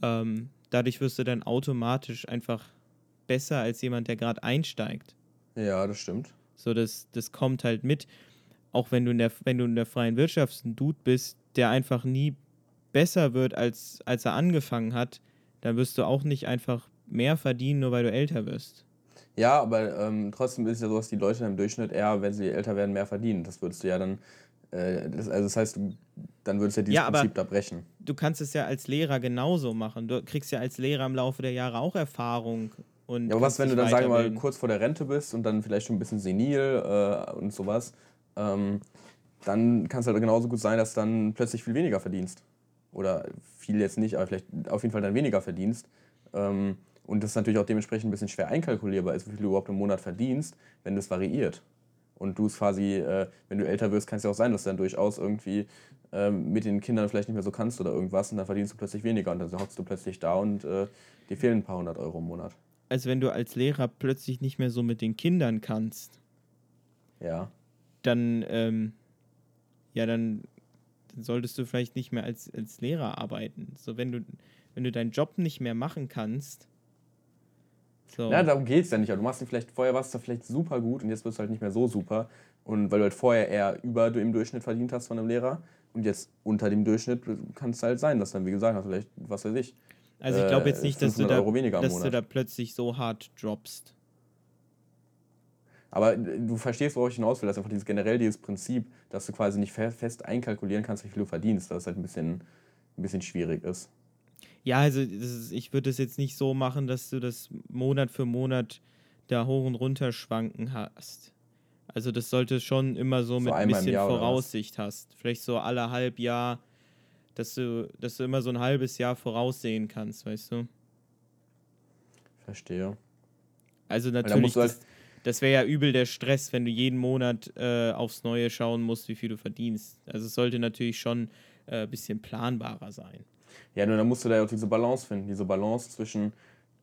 Ähm, dadurch wirst du dann automatisch einfach besser als jemand, der gerade einsteigt. Ja, das stimmt. So, das, das kommt halt mit. Auch wenn du in der, wenn du in der freien Wirtschaft ein Dude bist, der einfach nie besser wird, als, als er angefangen hat, dann wirst du auch nicht einfach mehr verdienen, nur weil du älter wirst. Ja, aber ähm, trotzdem ist es ja so, dass die Leute im Durchschnitt eher, wenn sie älter werden, mehr verdienen. Das würdest du ja dann, äh, das, also das heißt, dann würdest du ja dieses Ja, aber- Prinzip da brechen. Du kannst es ja als Lehrer genauso machen. Du kriegst ja als Lehrer im Laufe der Jahre auch Erfahrung. Und Ja, aber was, wenn du dann, sagen wir mal, kurz vor der Rente bist und dann vielleicht schon ein bisschen senil äh, und sowas, ähm, dann kann es halt genauso gut sein, dass du dann plötzlich viel weniger verdienst. Oder viel jetzt nicht, aber vielleicht auf jeden Fall dann weniger verdienst. Ähm, und das natürlich auch dementsprechend ein bisschen schwer einkalkulierbar ist, wie viel du überhaupt im Monat verdienst, wenn das variiert. Und du es quasi, äh, wenn du älter wirst, kann es ja auch sein, dass du dann durchaus irgendwie ähm, mit den Kindern vielleicht nicht mehr so kannst oder irgendwas und dann verdienst du plötzlich weniger und dann hockst du plötzlich da und äh, dir fehlen ein paar hundert Euro im Monat. Also wenn du als Lehrer plötzlich nicht mehr so mit den Kindern kannst, Ja. dann, ähm, ja, dann, dann solltest du vielleicht nicht mehr als, als Lehrer arbeiten. So, wenn du, wenn du deinen Job nicht mehr machen kannst, so, Ja, darum geht es ja nicht. Aber du machst ihn vielleicht, vorher warst du vielleicht super gut und jetzt bist du halt nicht mehr so super. Und weil du halt vorher eher über dem Durchschnitt verdient hast von einem Lehrer und jetzt unter dem Durchschnitt kann es halt sein, dass dann, wie gesagt, hast, vielleicht, was weiß ich. also ich glaube jetzt äh, nicht, dass du 500 da, dass du da plötzlich so hart droppst. Aber du verstehst, worauf ich hinaus will. Das ist einfach dieses generell dieses Prinzip, dass du quasi nicht fe- fest einkalkulieren kannst, wie viel du verdienst. Dass es halt ein bisschen, ein bisschen schwierig ist. Ja, also ist, ich würde es jetzt nicht so machen, dass du das Monat für Monat da hoch und runter schwanken hast. Also das sollte schon immer so, So mit ein bisschen Jahr? Voraussicht hast. Vielleicht so alle halb Jahr, dass du, dass du immer so ein halbes Jahr voraussehen kannst, weißt du? Verstehe. Also natürlich, halt- das, das wäre ja übel der Stress, wenn du jeden Monat äh, aufs Neue schauen musst, wie viel du verdienst. Also es sollte natürlich schon ein äh, bisschen planbarer sein. Ja, nur dann musst du da ja auch diese Balance finden. Diese Balance zwischen,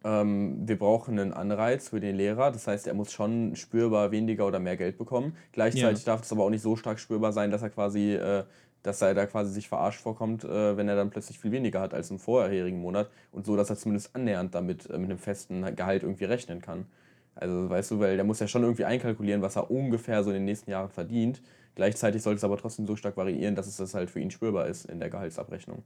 ähm, wir brauchen einen Anreiz für den Lehrer. Das heißt, er muss schon spürbar weniger oder mehr Geld bekommen. Gleichzeitig darf es aber auch nicht so stark spürbar sein, dass er quasi, äh, dass er da quasi sich verarscht vorkommt, äh, wenn er dann plötzlich viel weniger hat als im vorherigen Monat. Und so, dass er zumindest annähernd damit äh, mit einem festen Gehalt irgendwie rechnen kann. Also, weißt du, weil der muss ja schon irgendwie einkalkulieren, was er ungefähr so in den nächsten Jahren verdient. Gleichzeitig sollte es aber trotzdem so stark variieren, dass es das halt für ihn spürbar ist in der Gehaltsabrechnung.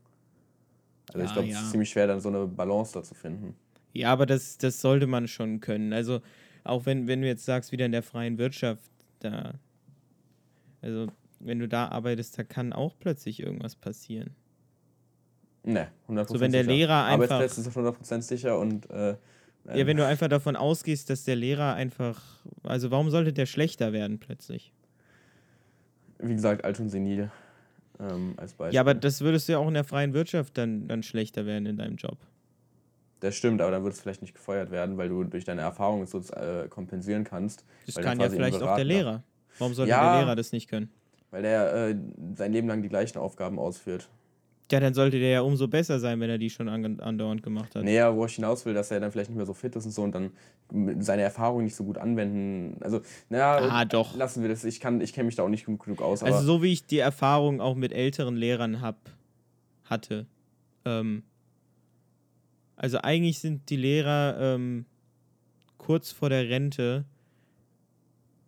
Also ich glaube, es ist ziemlich schwer, dann so eine Balance da zu finden. Ja, aber das, das sollte man schon können. Also, auch wenn, wenn du jetzt sagst, wieder in der freien Wirtschaft, da, also, wenn du da arbeitest, da kann auch plötzlich irgendwas passieren. Ne, 100% So, wenn der sicher. Lehrer einfach- Arbeitsplätze sind 100% sicher und. Äh, Ja, wenn du einfach davon ausgehst, dass der Lehrer einfach, also, warum sollte der schlechter werden plötzlich? Wie gesagt, alt und senil ähm, als Beispiel. Ja, aber das würdest du ja auch in der freien Wirtschaft dann, dann schlechter werden in deinem Job. Das stimmt, aber dann wird es vielleicht nicht gefeuert werden, weil du durch deine Erfahrung es so äh, kompensieren kannst. Das kann du ja vielleicht auch der. Lehrer. Warum sollte Ja. der Lehrer das nicht können? Weil der äh, sein Leben lang die gleichen Aufgaben ausführt. Ja, dann sollte der ja umso besser sein, wenn er die schon andauernd gemacht hat. Nee, ja, wo ich hinaus will, dass er dann vielleicht nicht mehr so fit ist und so und dann seine Erfahrung nicht so gut anwenden. Also, naja, Ah, doch. lassen wir das. Ich, kann, ich kenne mich da auch nicht genug, aus. Also so wie ich die Erfahrung auch mit älteren Lehrern hab, hatte. Ähm, also eigentlich sind die Lehrer ähm, kurz vor der Rente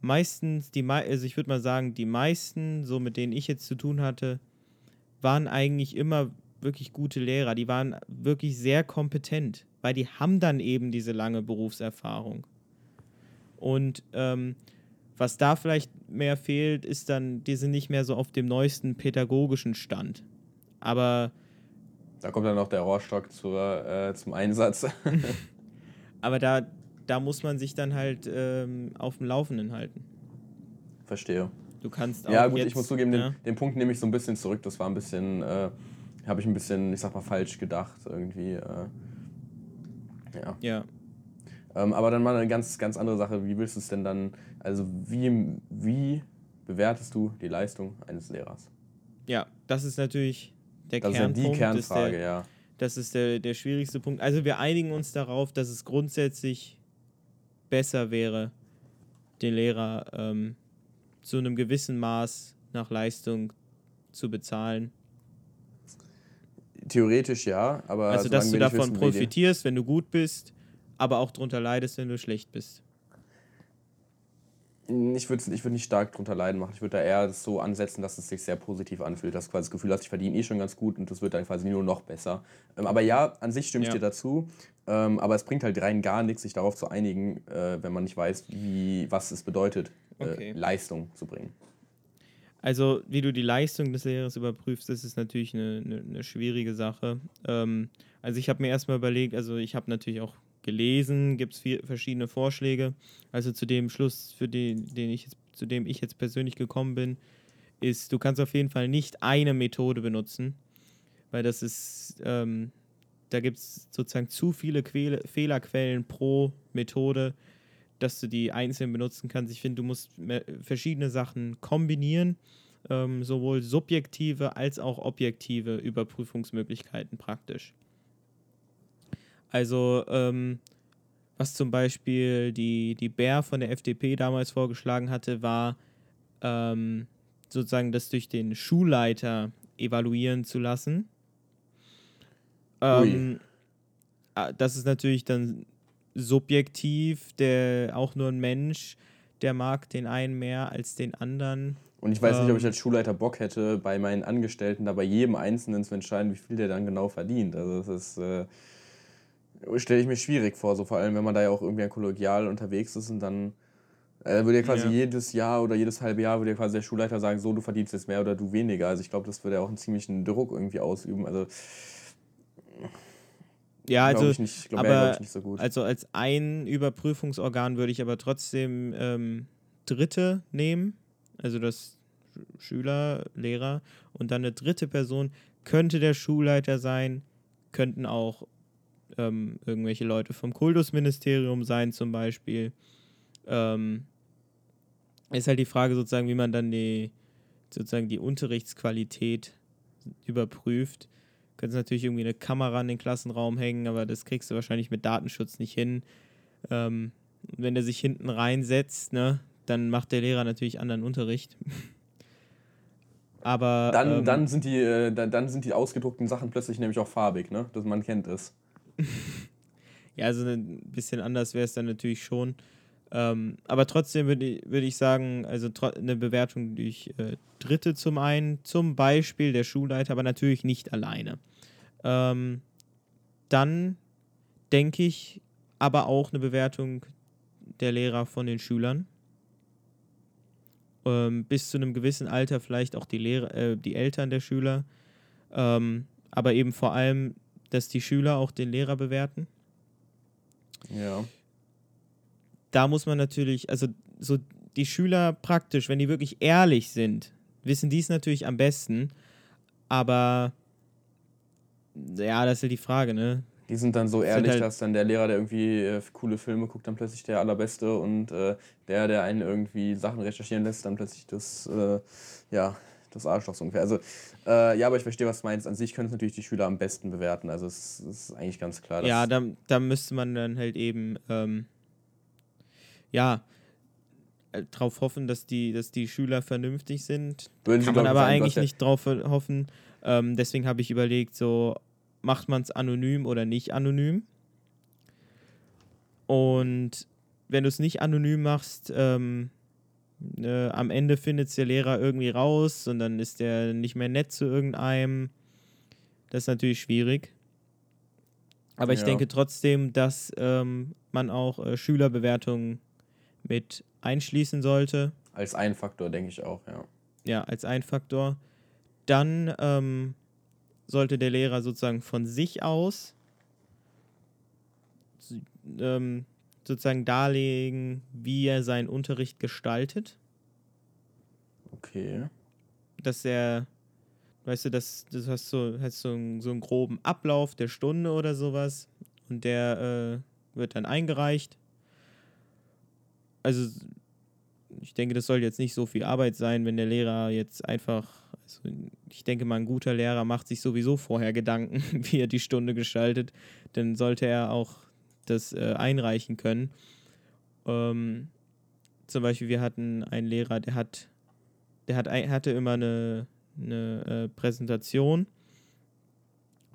meistens, die also ich würde mal sagen, die meisten, so mit denen ich jetzt zu tun hatte, waren eigentlich immer wirklich gute Lehrer. Die waren wirklich sehr kompetent, weil die haben dann eben diese lange Berufserfahrung. Und ähm, was da vielleicht mehr fehlt, ist dann, die sind nicht mehr so auf dem neuesten pädagogischen Stand. Aber, da kommt dann noch der Rohrstock zur, äh, zum Einsatz. *laughs* aber da, da muss man sich dann halt ähm, auf dem Laufenden halten. Verstehe. Du kannst auch Ja, gut, jetzt, ich muss zugeben, den, ja, den Punkt nehme ich so ein bisschen zurück. Das war ein bisschen, äh, habe ich ein bisschen, ich sag mal, falsch gedacht irgendwie. Äh, ja. ja. Ähm, aber dann mal eine ganz, ganz andere Sache. Wie willst du es denn dann, also wie, wie bewertest du die Leistung eines Lehrers? Ja, das ist natürlich der Das ist ja Kernpunkt. die Kernfrage, der, ja. Das ist der, der schwierigste Punkt. Also wir einigen uns darauf, dass es grundsätzlich besser wäre, den Lehrer ähm, zu einem gewissen Maß nach Leistung zu bezahlen. Theoretisch ja, aber Also, dass du davon wissen, profitierst, wenn du gut bist, aber auch darunter leidest, wenn du schlecht bist. Ich würde ich würd nicht stark drunter leiden machen. Ich würde da eher so ansetzen, dass es sich sehr positiv anfühlt, dass du quasi das Gefühl hast, ich verdiene eh schon ganz gut und das wird dann quasi nur noch besser. Ähm, aber ja, an sich stimme ich Ja. dir dazu. Ähm, aber es bringt halt rein gar nichts, sich darauf zu einigen, äh, wenn man nicht weiß, wie, was es bedeutet, Okay. äh, Leistung zu bringen. Also, wie du die Leistung des Lehrers überprüfst, das ist natürlich eine, eine, eine schwierige Sache. Ähm, also, ich habe mir erstmal überlegt, also ich habe natürlich auch gelesen, gibt es verschiedene Vorschläge. Also zu dem Schluss, für den, den ich jetzt, zu dem ich jetzt persönlich gekommen bin, ist, du kannst auf jeden Fall nicht eine Methode benutzen, weil das ist, ähm, da gibt es sozusagen zu viele Quäle, Fehlerquellen pro Methode, dass du die einzeln benutzen kannst. Ich finde, du musst verschiedene Sachen kombinieren, ähm, sowohl subjektive als auch objektive Überprüfungsmöglichkeiten praktisch. Also, ähm, was zum Beispiel die, die Bär von der FDP damals vorgeschlagen hatte, war ähm, sozusagen das durch den Schulleiter evaluieren zu lassen. Ähm, das ist natürlich dann subjektiv, der auch nur ein Mensch, der mag den einen mehr als den anderen. Und ich weiß nicht, ob ich Ähm. als Schulleiter Bock hätte, bei meinen Angestellten da bei jedem Einzelnen zu entscheiden, wie viel der dann genau verdient. Also das ist, äh, stelle ich mir schwierig vor, so vor allem, wenn man da ja auch irgendwie kollegial unterwegs ist und dann äh, würde ja quasi Ja. jedes Jahr oder jedes halbe Jahr würde ja quasi der Schulleiter sagen, so, du verdienst jetzt mehr oder du weniger. Also ich glaube, das würde ja auch einen ziemlichen Druck irgendwie ausüben. Also Ja, also, ich nicht, glaub, aber- nicht so gut. also als ein Überprüfungsorgan würde ich aber trotzdem ähm, Dritte nehmen, also das Sch- Schüler, Lehrer und dann eine dritte Person könnte der Schulleiter sein, könnten auch ähm, irgendwelche Leute vom Kultusministerium sein zum Beispiel. Ähm, ist halt die Frage sozusagen, wie man dann die sozusagen die Unterrichtsqualität überprüft. Könntest natürlich irgendwie eine Kamera in den Klassenraum hängen, aber das kriegst du wahrscheinlich mit Datenschutz nicht hin. Ähm, wenn der sich hinten reinsetzt, ne, dann macht der Lehrer natürlich anderen Unterricht. *laughs* aber dann, ähm, dann, sind die, äh, dann, dann sind die ausgedruckten Sachen plötzlich nämlich auch farbig, ne? Das, man kennt es. *laughs* Ja, also ein bisschen anders wäre es dann natürlich schon. Ähm, aber trotzdem würde ich, würd ich sagen, also eine Bewertung durch äh, Dritte zum einen, zum Beispiel der Schulleiter, aber natürlich nicht alleine. Ähm, dann denke ich aber auch eine Bewertung der Lehrer von den Schülern. Ähm, bis zu einem gewissen Alter vielleicht auch die, Lehrer, äh, die Eltern der Schüler. Ähm, aber eben vor allem, dass die Schüler auch den Lehrer bewerten Ja. Da muss man natürlich, also so die Schüler praktisch, wenn die wirklich ehrlich sind, wissen die es natürlich am besten. Aber ja, das ist halt die Frage, ne? Die sind dann so ehrlich, halt- dass dann der Lehrer, der irgendwie äh, coole Filme guckt, dann plötzlich der Allerbeste und äh, der, der einen irgendwie Sachen recherchieren lässt, dann plötzlich das, äh, ja, das Arschloch so ungefähr. Also, äh, ja, aber ich verstehe, was du meinst. An sich können es natürlich die Schüler am besten bewerten. Also, es, es ist eigentlich ganz klar. dass- Ja, da, da müsste man dann halt eben, ähm, ja, äh, drauf hoffen, dass die, dass die Schüler vernünftig sind. Würden Kann man aber eigentlich nicht drauf hoffen. Ähm, deswegen habe ich überlegt, so macht man es anonym oder nicht anonym. Und wenn du es nicht anonym machst, ähm, äh, am Ende findet es der Lehrer irgendwie raus und dann ist der nicht mehr nett zu irgendeinem. Das ist natürlich schwierig. Aber ich Ja. denke trotzdem, dass ähm, man auch äh, Schülerbewertungen mit einschließen sollte Als ein Faktor, denke ich auch, ja. ja, als ein Faktor. Dann ähm, sollte der Lehrer sozusagen von sich aus ähm, sozusagen darlegen, wie er seinen Unterricht gestaltet. Okay. Dass er, weißt du, dass das hast so, hast so, einen, so einen groben Ablauf der Stunde oder sowas und der äh, wird dann eingereicht also ich denke, das soll jetzt nicht so viel Arbeit sein, wenn der Lehrer jetzt einfach, also ich denke mal, ein guter Lehrer macht sich sowieso vorher Gedanken, *laughs* wie er die Stunde gestaltet, dann sollte er auch das äh, einreichen können. Ähm, zum Beispiel, wir hatten einen Lehrer, der hat, der hat, hatte immer eine, eine äh, Präsentation,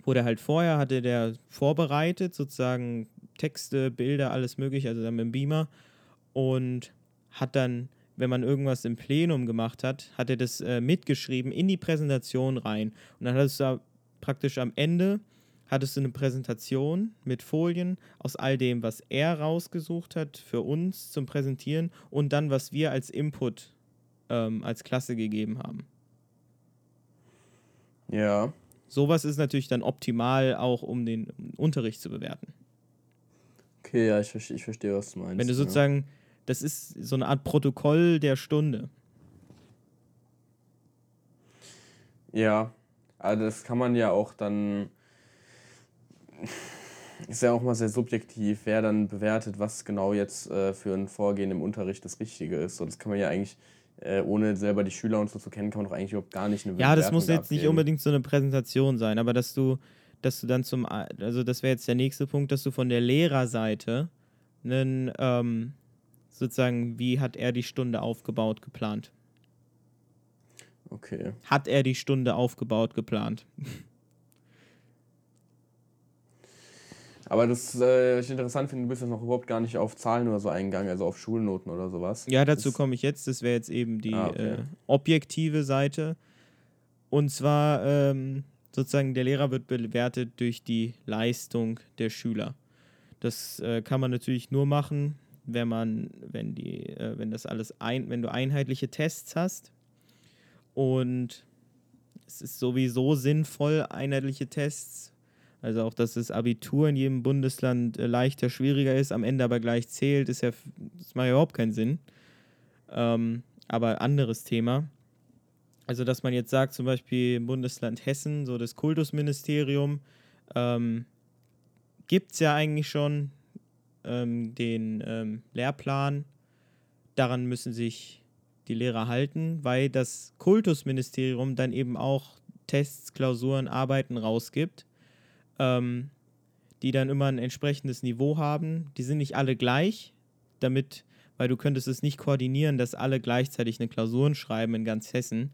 wo der halt vorher hatte der vorbereitet, sozusagen Texte, Bilder, alles mögliche, also dann mit dem Beamer und hat dann, wenn man irgendwas im Plenum gemacht hat, hat er das äh, mitgeschrieben in die Präsentation rein. Und dann hattest du da praktisch am Ende hattest du eine Präsentation mit Folien aus all dem, was er rausgesucht hat für uns zum Präsentieren und dann, was wir als Input ähm, als Klasse gegeben haben. Ja. Sowas ist natürlich dann optimal, auch um den Unterricht zu bewerten. Okay, ja, ich, ich verstehe, was du meinst. Wenn du sozusagen ja das ist so eine Art Protokoll der Stunde. Ja, also das kann man ja auch dann. Ist ja auch mal sehr subjektiv, wer dann bewertet, was genau jetzt äh, für ein Vorgehen im Unterricht das Richtige ist. So, das kann man ja eigentlich, äh, ohne selber die Schüler und so zu kennen, kann man doch eigentlich überhaupt gar nicht eine Bewertung Ja, das muss jetzt abgeben. nicht unbedingt so eine Präsentation sein, aber dass du, dass du dann zum, also das wäre jetzt der nächste Punkt, dass du von der Lehrerseite einen, ähm, sozusagen, wie hat er die Stunde aufgebaut, geplant? Okay. Hat er die Stunde aufgebaut, geplant? *laughs* Aber das, äh, was ich interessant finde, du bist jetzt noch überhaupt gar nicht auf Zahlen oder so eingegangen, also auf Schulnoten oder sowas. Ja, dazu komme ich jetzt. Das wäre jetzt eben die ah, okay. äh, objektive Seite. Und zwar ähm, sozusagen, der Lehrer wird bewertet durch die Leistung der Schüler. Das äh, kann man natürlich nur machen, wenn man, wenn die, äh, wenn das alles ein, wenn du einheitliche Tests hast und es ist sowieso sinnvoll, einheitliche Tests. Also auch, dass das Abitur in jedem Bundesland äh, leichter, schwieriger ist, am Ende aber gleich zählt, ist ja, das macht ja überhaupt keinen Sinn. Ähm, aber anderes Thema. Also, dass man jetzt sagt, zum Beispiel im Bundesland Hessen, so das Kultusministerium, ähm, gibt es ja eigentlich schon, ähm, den ähm, Lehrplan. Daran müssen sich die Lehrer halten, weil das Kultusministerium dann eben auch Tests, Klausuren, Arbeiten rausgibt, ähm, die dann immer ein entsprechendes Niveau haben. Die sind nicht alle gleich, damit, weil du könntest es nicht koordinieren, dass alle gleichzeitig eine Klausuren schreiben in ganz Hessen.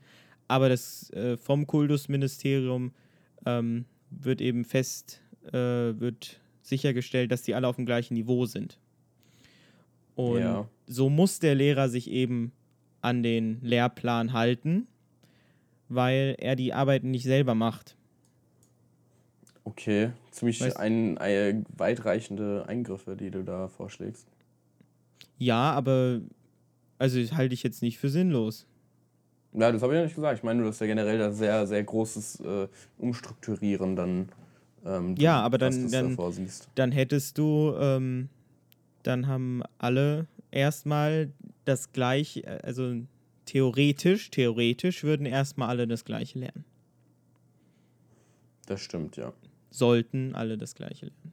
Aber das äh, vom Kultusministerium ähm, wird eben fest, äh, wird sichergestellt, dass die alle auf dem gleichen Niveau sind. Und ja. so muss der Lehrer sich eben an den Lehrplan halten, weil er die Arbeiten nicht selber macht. Okay, ziemlich weißt, ein, ein, weitreichende Eingriffe, die du da vorschlägst. Ja, aber also halte ich jetzt nicht für sinnlos. Ja, das habe ich ja nicht gesagt. Ich meine, du hast ja generell da sehr, sehr großes äh, Umstrukturieren dann ähm, ja, aber dann, dann, dann hättest du, ähm, dann haben alle erstmal das gleiche, also theoretisch, theoretisch würden erstmal alle das gleiche lernen. Das stimmt, ja. Sollten alle das gleiche lernen.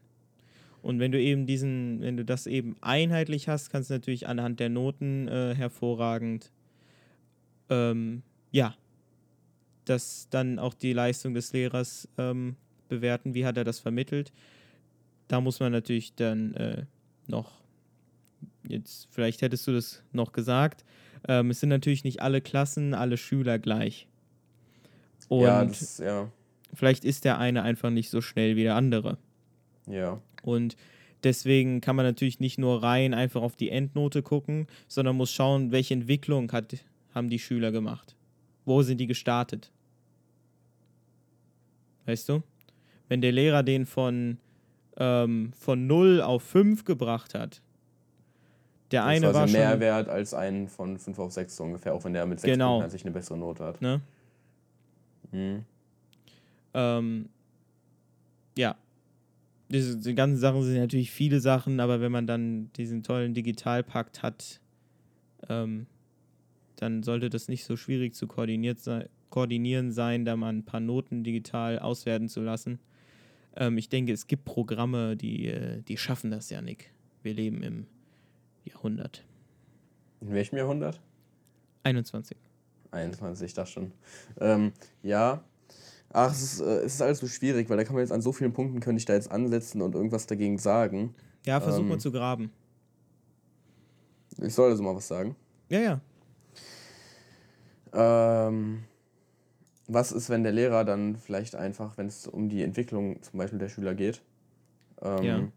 Und wenn du eben diesen, wenn du das eben einheitlich hast, kannst du natürlich anhand der Noten äh, hervorragend, ähm, ja, dass dann auch die Leistung des Lehrers ähm, bewerten, wie hat er das vermittelt. Da muss man natürlich dann äh, noch, jetzt vielleicht hättest du das noch gesagt, ähm, es sind natürlich nicht alle Klassen, alle Schüler gleich. Und ja, das, ja. vielleicht ist der eine einfach nicht so schnell wie der andere. Ja. Und deswegen kann man natürlich nicht nur rein einfach auf die Endnote gucken, sondern muss schauen, welche Entwicklung hat, haben die Schüler gemacht. Wo sind die gestartet? Weißt du? Wenn der Lehrer den von, ähm, von 0 auf 5 gebracht hat. Der das eine war, war mehr wert als einen von 5 auf 6 so ungefähr, auch wenn der mit 6 genau. Punkten sich eine bessere Note hat. Ne? Mhm. Ähm, ja. Diese, die ganzen Sachen sind natürlich viele Sachen, aber wenn man dann diesen tollen Digitalpakt hat, ähm, dann sollte das nicht so schwierig zu koordiniert sein, koordinieren sein, da mal ein paar Noten digital auswerten zu lassen. Ähm, ich denke, es gibt Programme, die, äh, die schaffen das ja, Nick. Wir leben im Jahrhundert. In welchem Jahrhundert? 21. 21, ich dachte schon. Ähm, ja. Ach, es ist, äh, es ist alles so schwierig, weil da kann man jetzt an so vielen Punkten, könnte ich da jetzt ansetzen und irgendwas dagegen sagen. Ja, versuch Ähm. mal zu graben. Ich soll also mal was sagen. Ja, ja. Ähm, was ist, wenn der Lehrer dann vielleicht einfach, wenn es um die Entwicklung zum Beispiel der Schüler geht, ähm, Ja.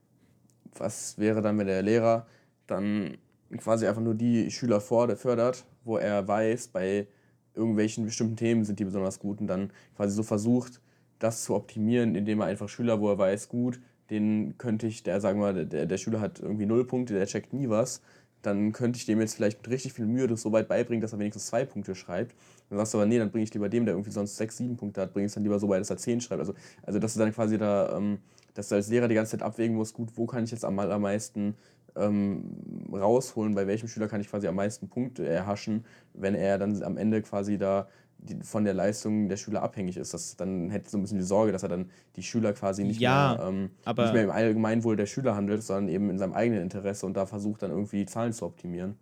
was wäre dann, wenn der Lehrer dann quasi einfach nur die Schüler fördert, wo er weiß, bei irgendwelchen bestimmten Themen sind die besonders gut und dann quasi so versucht, das zu optimieren, indem er einfach Schüler, wo er weiß, gut, den könnte ich, der sagen wir, mal, der, der Schüler hat irgendwie null Punkte, der checkt nie was, dann könnte ich dem jetzt vielleicht mit richtig viel Mühe das so weit beibringen, dass er wenigstens zwei Punkte schreibt. Dann sagst du aber, nee, dann bringe ich lieber dem, der irgendwie sonst sechs, sieben Punkte hat, bringe ich es dann lieber so weit, dass er zehn schreibt. Also, also dass du dann quasi da, ähm, dass du als Lehrer die ganze Zeit abwägen musst, gut, wo kann ich jetzt am allermeisten ähm, rausholen, bei welchem Schüler kann ich quasi am meisten Punkte erhaschen, wenn er dann am Ende quasi da die, von der Leistung der Schüler abhängig ist. Das, dann hätte so ein bisschen die Sorge, dass er dann die Schüler quasi nicht, Ja, mehr, ähm, aber- nicht mehr im Allgemeinwohl der Schüler handelt, sondern eben in seinem eigenen Interesse und da versucht dann irgendwie die Zahlen zu optimieren.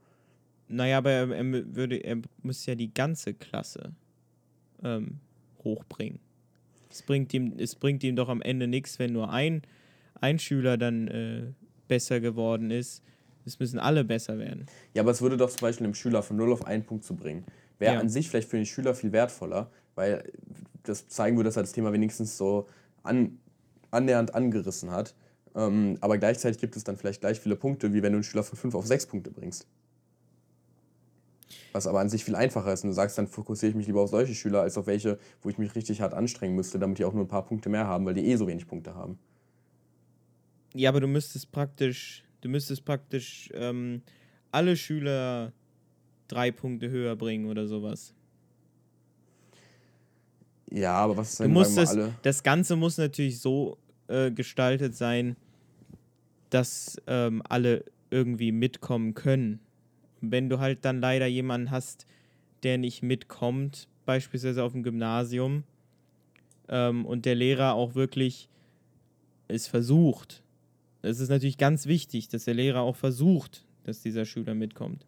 Naja, aber er, er, würde, er muss ja die ganze Klasse ähm, hochbringen. Es bringt, ihm, es bringt ihm doch am Ende nichts, wenn nur ein, ein Schüler dann äh, besser geworden ist. Es müssen alle besser werden. Ja, aber es würde doch zum Beispiel einem Schüler von 0 auf 1 Punkt zu bringen, wäre Ja. an sich vielleicht für den Schüler viel wertvoller, weil das zeigen würde, dass er das Thema wenigstens so an, annähernd angerissen hat. Ähm, aber gleichzeitig gibt es dann vielleicht gleich viele Punkte, wie wenn du einen Schüler von 5 auf 6 Punkte bringst. Was aber an sich viel einfacher ist. Und du sagst, dann fokussiere ich mich lieber auf solche Schüler, als auf welche, wo ich mich richtig hart anstrengen müsste, damit die auch nur ein paar Punkte mehr haben, weil die eh so wenig Punkte haben. Ja, aber du müsstest praktisch, du müsstest praktisch ähm, alle Schüler drei Punkte höher bringen oder sowas. Ja, aber was ist Du denn, musst sagen das, wir alle? das Ganze muss natürlich so äh, gestaltet sein, dass ähm, alle irgendwie mitkommen können. Wenn du halt dann leider jemanden hast, der nicht mitkommt, beispielsweise auf dem Gymnasium, ähm, und der Lehrer auch wirklich es versucht, es ist natürlich ganz wichtig, dass der Lehrer auch versucht, dass dieser Schüler mitkommt,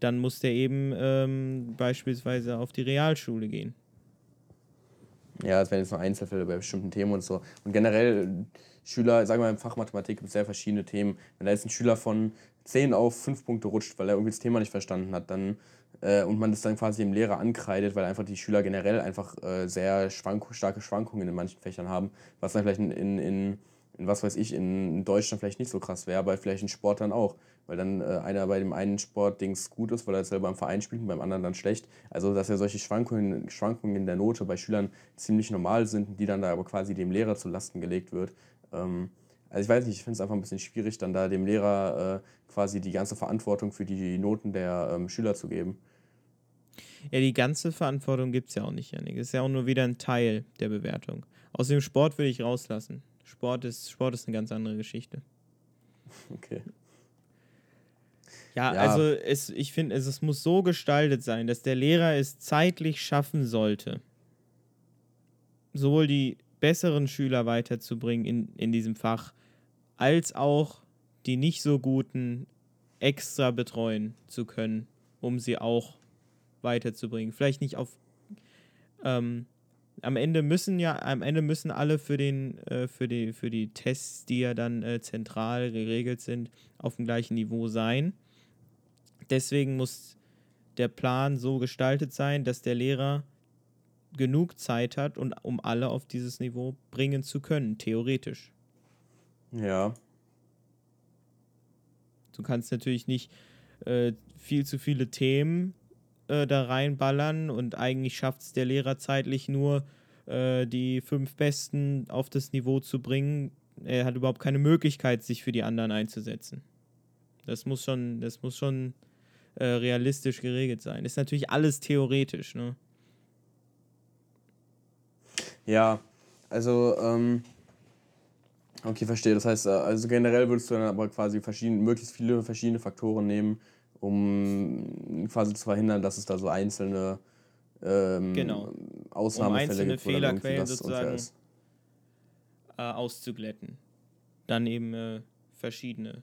dann muss der eben ähm, beispielsweise auf die Realschule gehen. Ja, es werden jetzt nur Einzelfälle bei bestimmten Themen und so. Und generell, Schüler, sagen wir mal, im Fach Mathematik gibt es sehr verschiedene Themen. Wenn da jetzt ein Schüler von 10 auf 5 Punkte rutscht, weil er irgendwie das Thema nicht verstanden hat, dann äh, und man das dann quasi dem Lehrer ankreidet, weil einfach die Schüler generell einfach äh, sehr schwank starke Schwankungen in manchen Fächern haben, was dann vielleicht in, in, in, in was weiß ich, in Deutschland vielleicht nicht so krass wäre, aber vielleicht in Sport dann auch. Weil dann äh, einer bei dem einen Sportdings gut ist, weil er selber im Verein spielt und beim anderen dann schlecht. Also, dass ja solche Schwankungen, Schwankungen in der Note bei Schülern ziemlich normal sind, die dann da aber quasi dem Lehrer zu Lasten gelegt wird. Ähm, also ich weiß nicht, ich finde es einfach ein bisschen schwierig, dann da dem Lehrer äh, quasi die ganze Verantwortung für die Noten der ähm, Schüler zu geben. Ja, die ganze Verantwortung gibt es ja auch nicht, Janik. Ist ja auch nur wieder ein Teil der Bewertung. Aus dem Sport würde ich rauslassen. Sport ist, Sport ist eine ganz andere Geschichte. *laughs* Okay. Ja, Ja. also es, ich finde, es, es muss so gestaltet sein, dass der Lehrer es zeitlich schaffen sollte, sowohl die besseren Schüler weiterzubringen in, in diesem Fach, als auch die nicht so guten extra betreuen zu können, um sie auch weiterzubringen. Vielleicht nicht auf ähm, am Ende müssen ja, am Ende müssen alle für den, äh, für die, für die Tests, die ja dann äh, zentral geregelt sind, auf dem gleichen Niveau sein. Deswegen muss der Plan so gestaltet sein, dass der Lehrer genug Zeit hat, und, um alle auf dieses Niveau bringen zu können, theoretisch. Ja. Du kannst natürlich nicht äh, viel zu viele Themen äh, da reinballern und eigentlich schafft es der Lehrer zeitlich nur, äh, die fünf Besten auf das Niveau zu bringen. Er hat überhaupt keine Möglichkeit, sich für die anderen einzusetzen. Das muss schon, das muss schon äh, realistisch geregelt sein. Ist natürlich alles theoretisch, ne? Ja, also, ähm, okay, verstehe. Das heißt, äh, also generell würdest du dann aber quasi verschiedene, möglichst viele verschiedene Faktoren nehmen, um quasi zu verhindern, dass es da so einzelne ähm, Genau. Ausnahmefälle einzelne gibt, dann irgendwie Fehlerquellen sozusagen ist. Äh, auszuglätten. Dann eben äh, verschiedene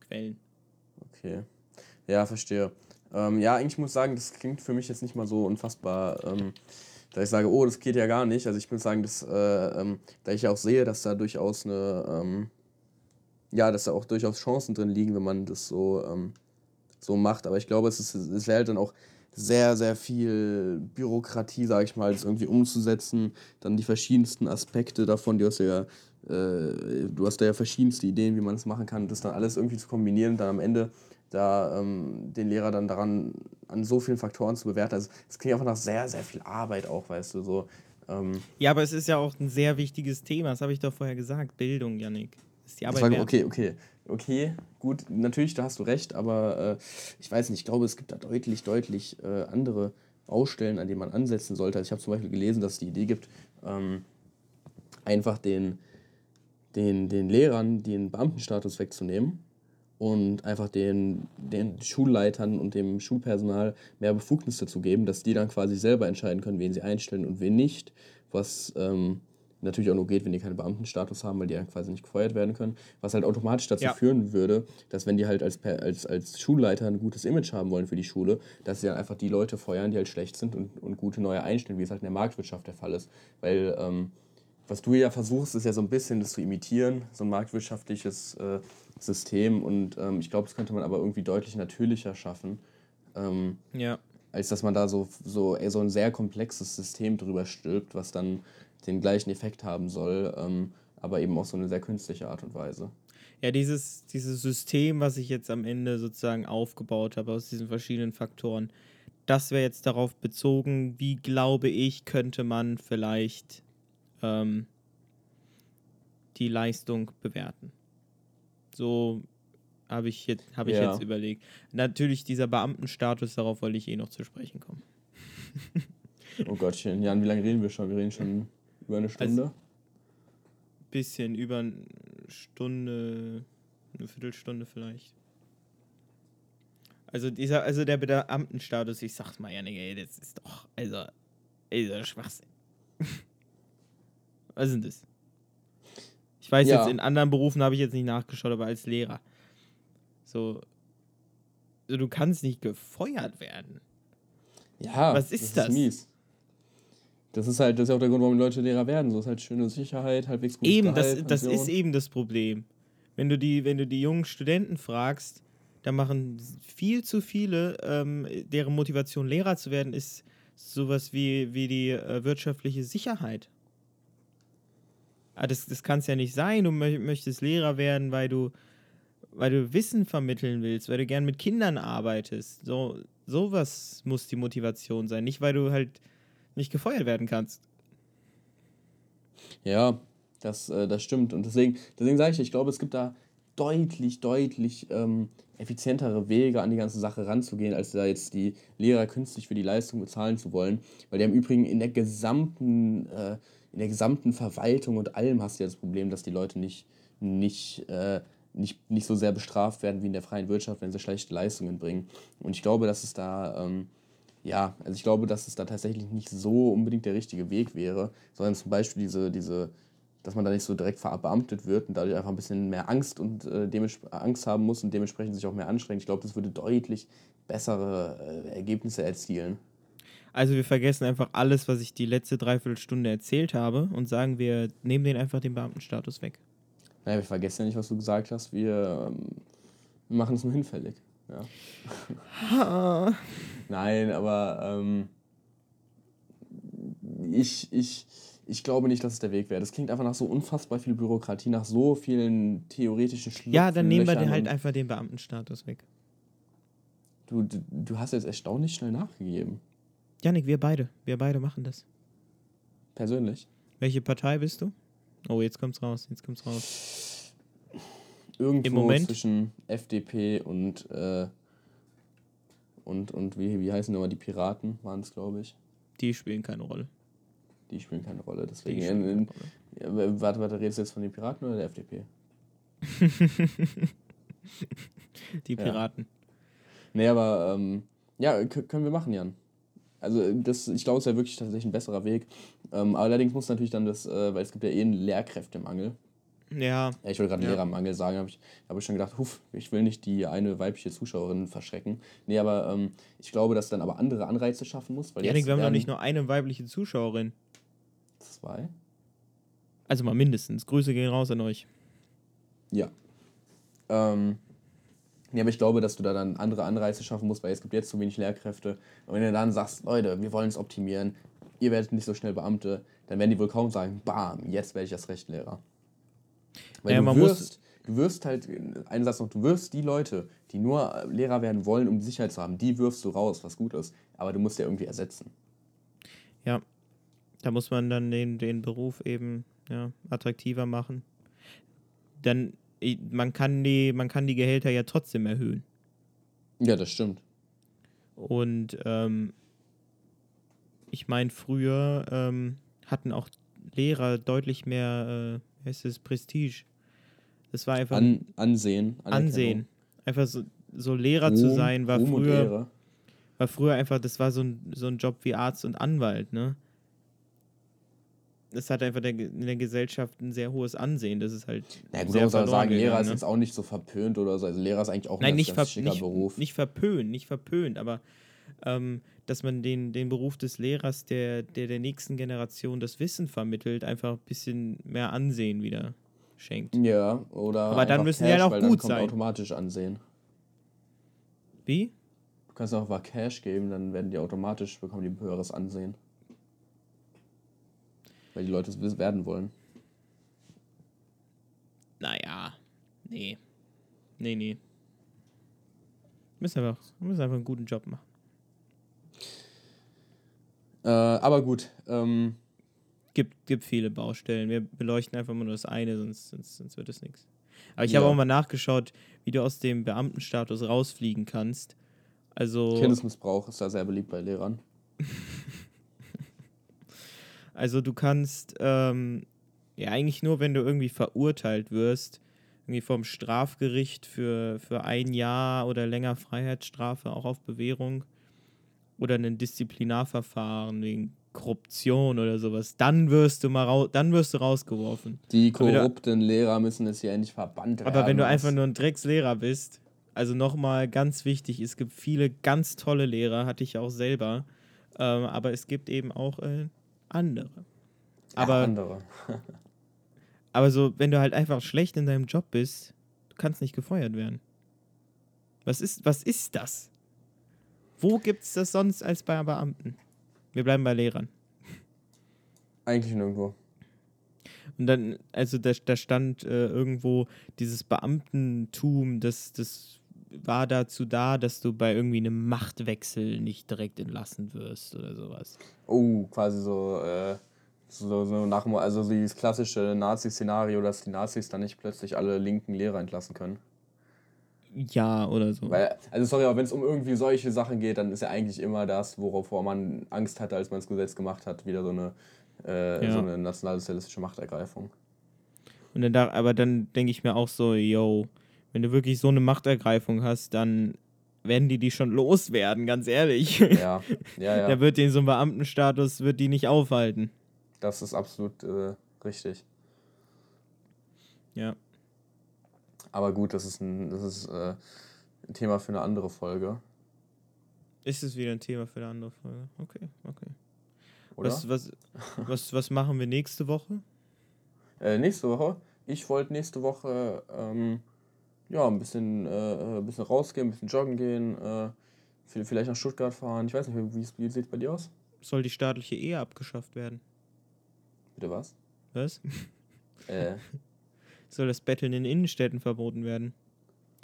Quellen. Okay. Ja, verstehe. Ähm, ja, eigentlich muss ich sagen, das klingt für mich jetzt nicht mal so unfassbar, ähm, dass ich sage, oh, das geht ja gar nicht. Also ich muss sagen, dass, äh, ähm, da ich auch sehe, dass da durchaus eine, ähm, ja, dass da auch durchaus Chancen drin liegen, wenn man das so, ähm, so macht. Aber ich glaube, es, ist, es wäre halt dann auch sehr, sehr viel Bürokratie, sage ich mal, das irgendwie umzusetzen. Dann die verschiedensten Aspekte davon, die hast ja, äh, du hast da ja verschiedenste Ideen, wie man das machen kann, das dann alles irgendwie zu kombinieren, dann am Ende da ähm, den Lehrer dann daran an so vielen Faktoren zu bewerten. Also es klingt einfach nach sehr, sehr viel Arbeit auch, weißt du, so. Ähm, Ja, aber es ist ja auch ein sehr wichtiges Thema, das habe ich doch vorher gesagt. Bildung, Yannick. Ist die Arbeit wert. okay, okay, okay, gut, natürlich, da hast du recht, aber äh, ich weiß nicht, ich glaube, es gibt da deutlich, deutlich äh, andere Baustellen, an denen man ansetzen sollte. Also ich habe zum Beispiel gelesen, dass es die Idee gibt, ähm, einfach den, den, den Lehrern den Beamtenstatus wegzunehmen und einfach den, den Schulleitern und dem Schulpersonal mehr Befugnisse zu geben, dass die dann quasi selber entscheiden können, wen sie einstellen und wen nicht, was ähm, natürlich auch nur geht, wenn die keinen Beamtenstatus haben, weil die dann quasi nicht gefeuert werden können, was halt automatisch dazu Ja. führen würde, dass wenn die halt als, als, als Schulleiter ein gutes Image haben wollen für die Schule, dass sie dann einfach die Leute feuern, die halt schlecht sind und, und gute neue einstellen, wie es halt in der Marktwirtschaft der Fall ist. Weil ähm, was du ja versuchst, ist ja so ein bisschen das zu imitieren, so ein marktwirtschaftliches äh, System. Und ähm, ich glaube, das könnte man aber irgendwie deutlich natürlicher schaffen, ähm, Ja. als dass man da so, so, eher so ein sehr komplexes System drüber stülpt, was dann den gleichen Effekt haben soll, ähm, aber eben auf so eine sehr künstliche Art und Weise. Ja, dieses, dieses System, was ich jetzt am Ende sozusagen aufgebaut habe aus diesen verschiedenen Faktoren, das wäre jetzt darauf bezogen, wie glaube ich, könnte man vielleicht ähm, die Leistung bewerten. So habe ich, jetzt, habe ich Ja. jetzt überlegt. Natürlich dieser Beamtenstatus, darauf wollte ich eh noch zu sprechen kommen. *laughs* Oh Gottchen, Jan, wie lange reden wir schon? Wir reden schon über eine Stunde. Bisschen über eine Stunde, eine Viertelstunde vielleicht. Also dieser, also der Beamtenstatus, ich sag's mal, Janik, ey, das ist doch, also, ist Schwachsinn. *laughs* Was ist denn das? Ich weiß Ja. jetzt, in anderen Berufen habe ich jetzt nicht nachgeschaut, aber als Lehrer. So, so du kannst nicht gefeuert werden. ja, was ist das? mies. Das ist halt, das ist ja auch der Grund, warum Leute Lehrer werden. So ist halt schöne Sicherheit, halbwegs gutes Eben, das, Gehalt, das Pension. ist eben das Problem. Wenn du die, wenn du die jungen Studenten fragst, da machen viel zu viele, ähm, deren Motivation Lehrer zu werden, ist sowas wie, wie die äh, wirtschaftliche Sicherheit. Ah, das das kann es ja nicht sein. Du mö möchtest Lehrer werden, weil du, weil du Wissen vermitteln willst, weil du gern mit Kindern arbeitest. So, sowas muss die Motivation sein. Nicht, weil du halt nicht gefeuert werden kannst. Ja, das, äh, das stimmt. Und deswegen, deswegen sage ich, ich glaube, es gibt da deutlich, deutlich ähm, effizientere Wege an die ganze Sache ranzugehen, als da jetzt die Lehrer künstlich für die Leistung bezahlen zu wollen. Weil die im Übrigen in der gesamten, äh, in der gesamten Verwaltung und allem hast du ja das Problem, dass die Leute nicht, nicht, äh, nicht, nicht so sehr bestraft werden wie in der freien Wirtschaft, wenn sie schlechte Leistungen bringen. Und ich glaube, dass es da, ähm, ja, also ich glaube, dass es da tatsächlich nicht so unbedingt der richtige Weg wäre, sondern zum Beispiel diese, diese dass man da nicht so direkt verbeamtet wird und dadurch einfach ein bisschen mehr Angst und äh, Angst haben muss und dementsprechend sich auch mehr anstrengt. Ich glaube, das würde deutlich bessere äh, Ergebnisse erzielen. Also wir vergessen einfach alles, was ich die letzte Dreiviertelstunde erzählt habe und sagen, wir nehmen den einfach den Beamtenstatus weg. Naja, wir vergessen ja nicht, was du gesagt hast. Wir, ähm, machen es nur hinfällig. Ja. Nein, aber ähm, ich, ich, ich glaube nicht, dass es der Weg wäre. Das klingt einfach nach so unfassbar viel Bürokratie, nach so vielen theoretischen Schlupfen. Ja, dann nehmen wir den halt einfach den Beamtenstatus weg. Du, du, du hast jetzt erstaunlich schnell nachgegeben. Janik, wir beide. Wir beide machen das. Persönlich. Welche Partei bist du? Oh, jetzt kommt's raus. Jetzt kommt's raus. Irgendwo zwischen FDP und, äh, und, und wie, wie heißen nochmal die Piraten, waren es, glaube ich. Die spielen keine Rolle. Die spielen keine Rolle. Deswegen. spielen In, keine in, Rolle. ja, warte, warte, redest du jetzt von den Piraten oder der FDP? *laughs* Die Ja. Piraten. Nee, aber ähm, ja, können wir machen, Jan. Also das, ich glaube, es wäre wirklich tatsächlich ein besserer Weg. Ähm, allerdings muss natürlich dann das, äh, weil es gibt ja eh einen Lehrkräftemangel. Ja, Ja, ich wollte gerade Ja. Lehrermangel sagen, habe ich, hab ich schon gedacht, huf, ich will nicht die eine weibliche Zuschauerin verschrecken. Nee, aber ähm, ich glaube, dass dann aber andere Anreize schaffen muss, weil Janik, wir haben doch nicht nur eine weibliche Zuschauerin. zwei. Also mal mindestens. Grüße gehen raus an euch. Ja. Ähm, nee, aber ich glaube, dass du da dann andere Anreize schaffen musst, weil es gibt jetzt zu wenig Lehrkräfte. Und wenn du dann sagst, Leute, wir wollen es optimieren, ihr werdet nicht so schnell Beamte, dann werden die wohl kaum sagen, bam, jetzt werde ich erst recht Lehrer. Weil Ja, du man muss- wirst, du wirst halt, einen Satz noch, du wirst die Leute, die nur äh, Lehrer werden wollen, um die Sicherheit zu haben, die wirfst du raus, was gut ist. Aber du musst ja irgendwie ersetzen. Ja. Da muss man dann den, den Beruf eben ja, attraktiver machen. Dann, man kann, die, man kann die Gehälter ja trotzdem erhöhen. Ja, das stimmt. Und ähm, ich meine, früher ähm, hatten auch Lehrer deutlich mehr, äh, wie heißt es, Prestige. Das war einfach An, Ansehen. Ansehen. Einfach so, so Lehrer zu Ruhm- sein, war Ruhm früher, war früher einfach, das war so ein, so ein Job wie Arzt und Anwalt, ne? Das hat einfach der, in der Gesellschaft ein sehr hohes Ansehen. Das ist halt. Na gut, sehr muss sagen, Lehrer gegangen, ist ne? jetzt auch nicht so verpönt oder so. Also Lehrer ist eigentlich auch Nein, ein nicht, ganz schicker nicht, Beruf. nicht verpönt, nicht verpönt, aber ähm, dass man den, den Beruf des Lehrers, der, der der nächsten Generation das Wissen vermittelt, einfach ein bisschen mehr Ansehen wieder schenkt. Ja, oder Aber dann müssen die halt auch gut sein. automatisch Ansehen. Wie? Du kannst auch mal Cash geben, dann werden die automatisch, bekommen die höheres Ansehen. Weil die Leute es werden wollen. Naja, nee. Nee, nee. Müssen einfach, müssen einfach einen guten Job machen. Äh, aber gut, ähm, Gibt, gibt viele Baustellen. Wir beleuchten einfach mal nur das eine, sonst, sonst, sonst wird es nichts. Aber ich Ja. habe auch mal nachgeschaut, wie du aus dem Beamtenstatus rausfliegen kannst. Also, Kindesmissbrauch ist da sehr beliebt bei Lehrern. Also du kannst ähm, ja eigentlich nur, wenn du irgendwie verurteilt wirst, irgendwie vom Strafgericht für, für ein Jahr oder länger Freiheitsstrafe, auch auf Bewährung, oder ein Disziplinarverfahren wegen Korruption oder sowas, dann wirst du mal rau dann wirst du rausgeworfen. Die korrupten Lehrer müssen jetzt hier endlich verbannt werden. Aber wenn du einfach nur ein Dreckslehrer bist, also nochmal ganz wichtig, es gibt viele ganz tolle Lehrer, hatte ich auch selber, ähm, aber es gibt eben auch äh, andere. Aber, ja, andere. *laughs* aber so, wenn du halt einfach schlecht in deinem Job bist, du kannst nicht gefeuert werden. Was ist, was ist das? Wo gibt's das sonst als bei Beamten? Wir bleiben bei Lehrern. Eigentlich nirgendwo. Und dann, also da, da stand äh, irgendwo dieses Beamtentum, das, das war dazu da, dass du bei irgendwie einem Machtwechsel nicht direkt entlassen wirst oder sowas. Oh, quasi so, äh, so, so nach, also so dieses klassische Nazi-Szenario, dass die Nazis dann nicht plötzlich alle linken Lehrer entlassen können. Ja, oder so. Weil, also sorry, aber wenn es um irgendwie solche Sachen geht, dann ist ja eigentlich immer das, worauf man Angst hatte, als man das Gesetz gemacht hat, wieder so eine, äh, Ja. so eine nationalsozialistische Machtergreifung. Und dann da, aber dann denke ich mir auch so, yo, wenn du wirklich so eine Machtergreifung hast, dann werden die die schon loswerden, ganz ehrlich. Ja, ja, *laughs* ja. Da wird den so ein Beamtenstatus, wird die nicht aufhalten. Das ist absolut äh, richtig. Ja. Aber gut, das ist ein, das ist, äh, ein Thema für eine andere Folge, Ist es wieder ein Thema für eine andere Folge? Okay, okay. oder? Was, was, *laughs* was, was machen wir nächste Woche? Äh, nächste Woche. Ich wollte nächste Woche ähm, ja, ein bisschen, äh, ein bisschen rausgehen, ein bisschen joggen gehen, äh, vi- vielleicht nach Stuttgart fahren. Ich weiß nicht, wie sieht es bei dir aus? Soll die staatliche Ehe abgeschafft werden? Bitte was? Was? *laughs* Äh, Soll das Betteln in Innenstädten verboten werden?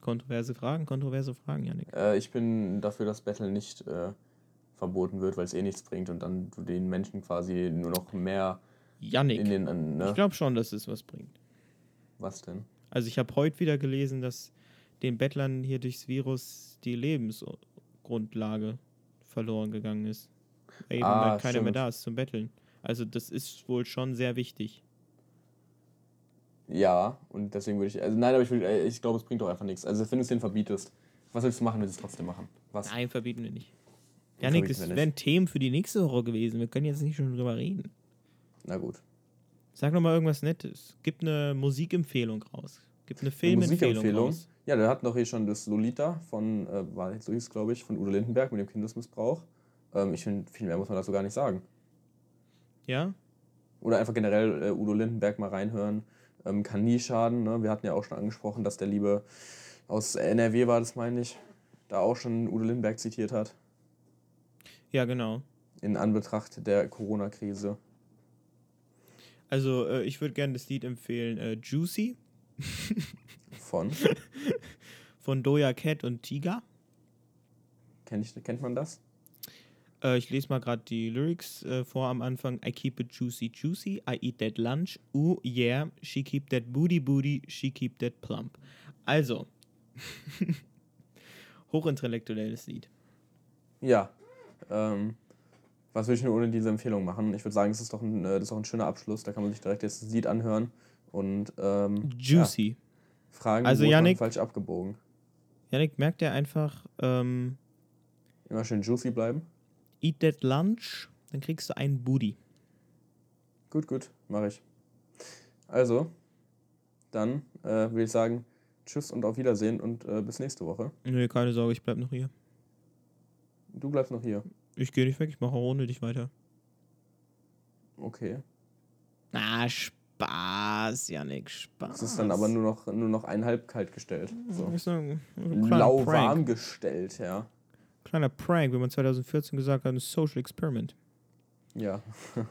Kontroverse Fragen, kontroverse Fragen, Janik. äh, ich bin dafür, dass Battle nicht äh, verboten wird, weil es eh nichts bringt und dann du den Menschen quasi nur noch mehr Janik, in den. äh, Ne? ich glaube schon, dass es was bringt. Was denn? Also ich habe heute wieder gelesen, dass den Bettlern hier durchs Virus die Lebensgrundlage verloren gegangen ist. Eben Ah, weil keiner mehr stimmt. da ist zum Betteln. Also das ist wohl schon sehr wichtig. Ja, und deswegen würde ich. Also nein, aber ich, will- äh, ich glaube, es bringt doch einfach nichts. Also wenn du es denen verbietest, was willst du machen, wenn sie es trotzdem machen? Was? Nein, verbieten wir nicht. Warum Janik, das wären Themen für die nächste Woche gewesen. Wir können jetzt nicht schon drüber reden. Na gut. Sag noch mal irgendwas Nettes. Gib eine Musikempfehlung raus. Gib eine Filmempfehlung Musikempfehlung? raus. Ja, der hat noch hier schon das Lolita von, äh, war so hieß glaube ich, von Udo Lindenberg mit dem Kindesmissbrauch. Ähm, ich finde, viel mehr muss man dazu gar nicht sagen. Ja? Oder einfach generell äh, Udo Lindenberg mal reinhören. Ähm, kann nie schaden. Ne? Wir hatten ja auch schon angesprochen, dass der Liebe aus NRW war, das meine ich, da auch schon Udo Lindenberg zitiert hat. Ja, genau. In Anbetracht der Corona-Krise. Also, äh, ich würde gerne das Lied empfehlen: äh, Juicy *laughs* Von. von Doja Cat und Tiga. Kennt, ich, kennt man das? Äh, ich lese mal gerade die Lyrics äh, vor am Anfang. I keep it juicy, juicy. I eat that lunch. Ooh, yeah. She keep that booty, booty. She keep that plump. Also. *laughs* Hochintellektuelles Lied. Ja. Ähm, was würde ich nur ohne diese Empfehlung machen? Ich würde sagen, das ist, doch ein, äh, das ist doch ein schöner Abschluss. Da kann man sich direkt jetzt das Lied anhören und ähm, Juicy. Ja, fragen, Also, Yannick- falsch abgebogen. Janik, merkt er einfach, ähm, Immer schön juicy bleiben. eat that lunch, dann kriegst du einen Booty. Gut, gut, mache ich. Also, dann äh, würde ich sagen, tschüss und auf Wiedersehen und äh, bis nächste Woche. Nee, keine Sorge, ich bleib noch hier. Du bleibst noch hier. Ich gehe nicht weg, ich mache auch ohne dich weiter. Okay. Na, Spaß, Janik, Spaß. Es ist dann aber nur noch, nur noch einhalb kalt gestellt. So. Ein, ein kleiner Lauwarm gestellt, ja. Kleiner Prank, wie man 2014 gesagt hat, ein Social Experiment. Ja. *laughs*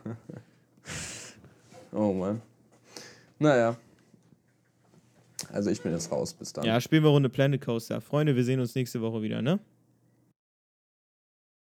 oh Mann. Naja. Also ich bin jetzt raus. Bis dann. Ja, spielen wir Runde Planet Coaster. Freunde, wir sehen uns nächste Woche wieder, ne?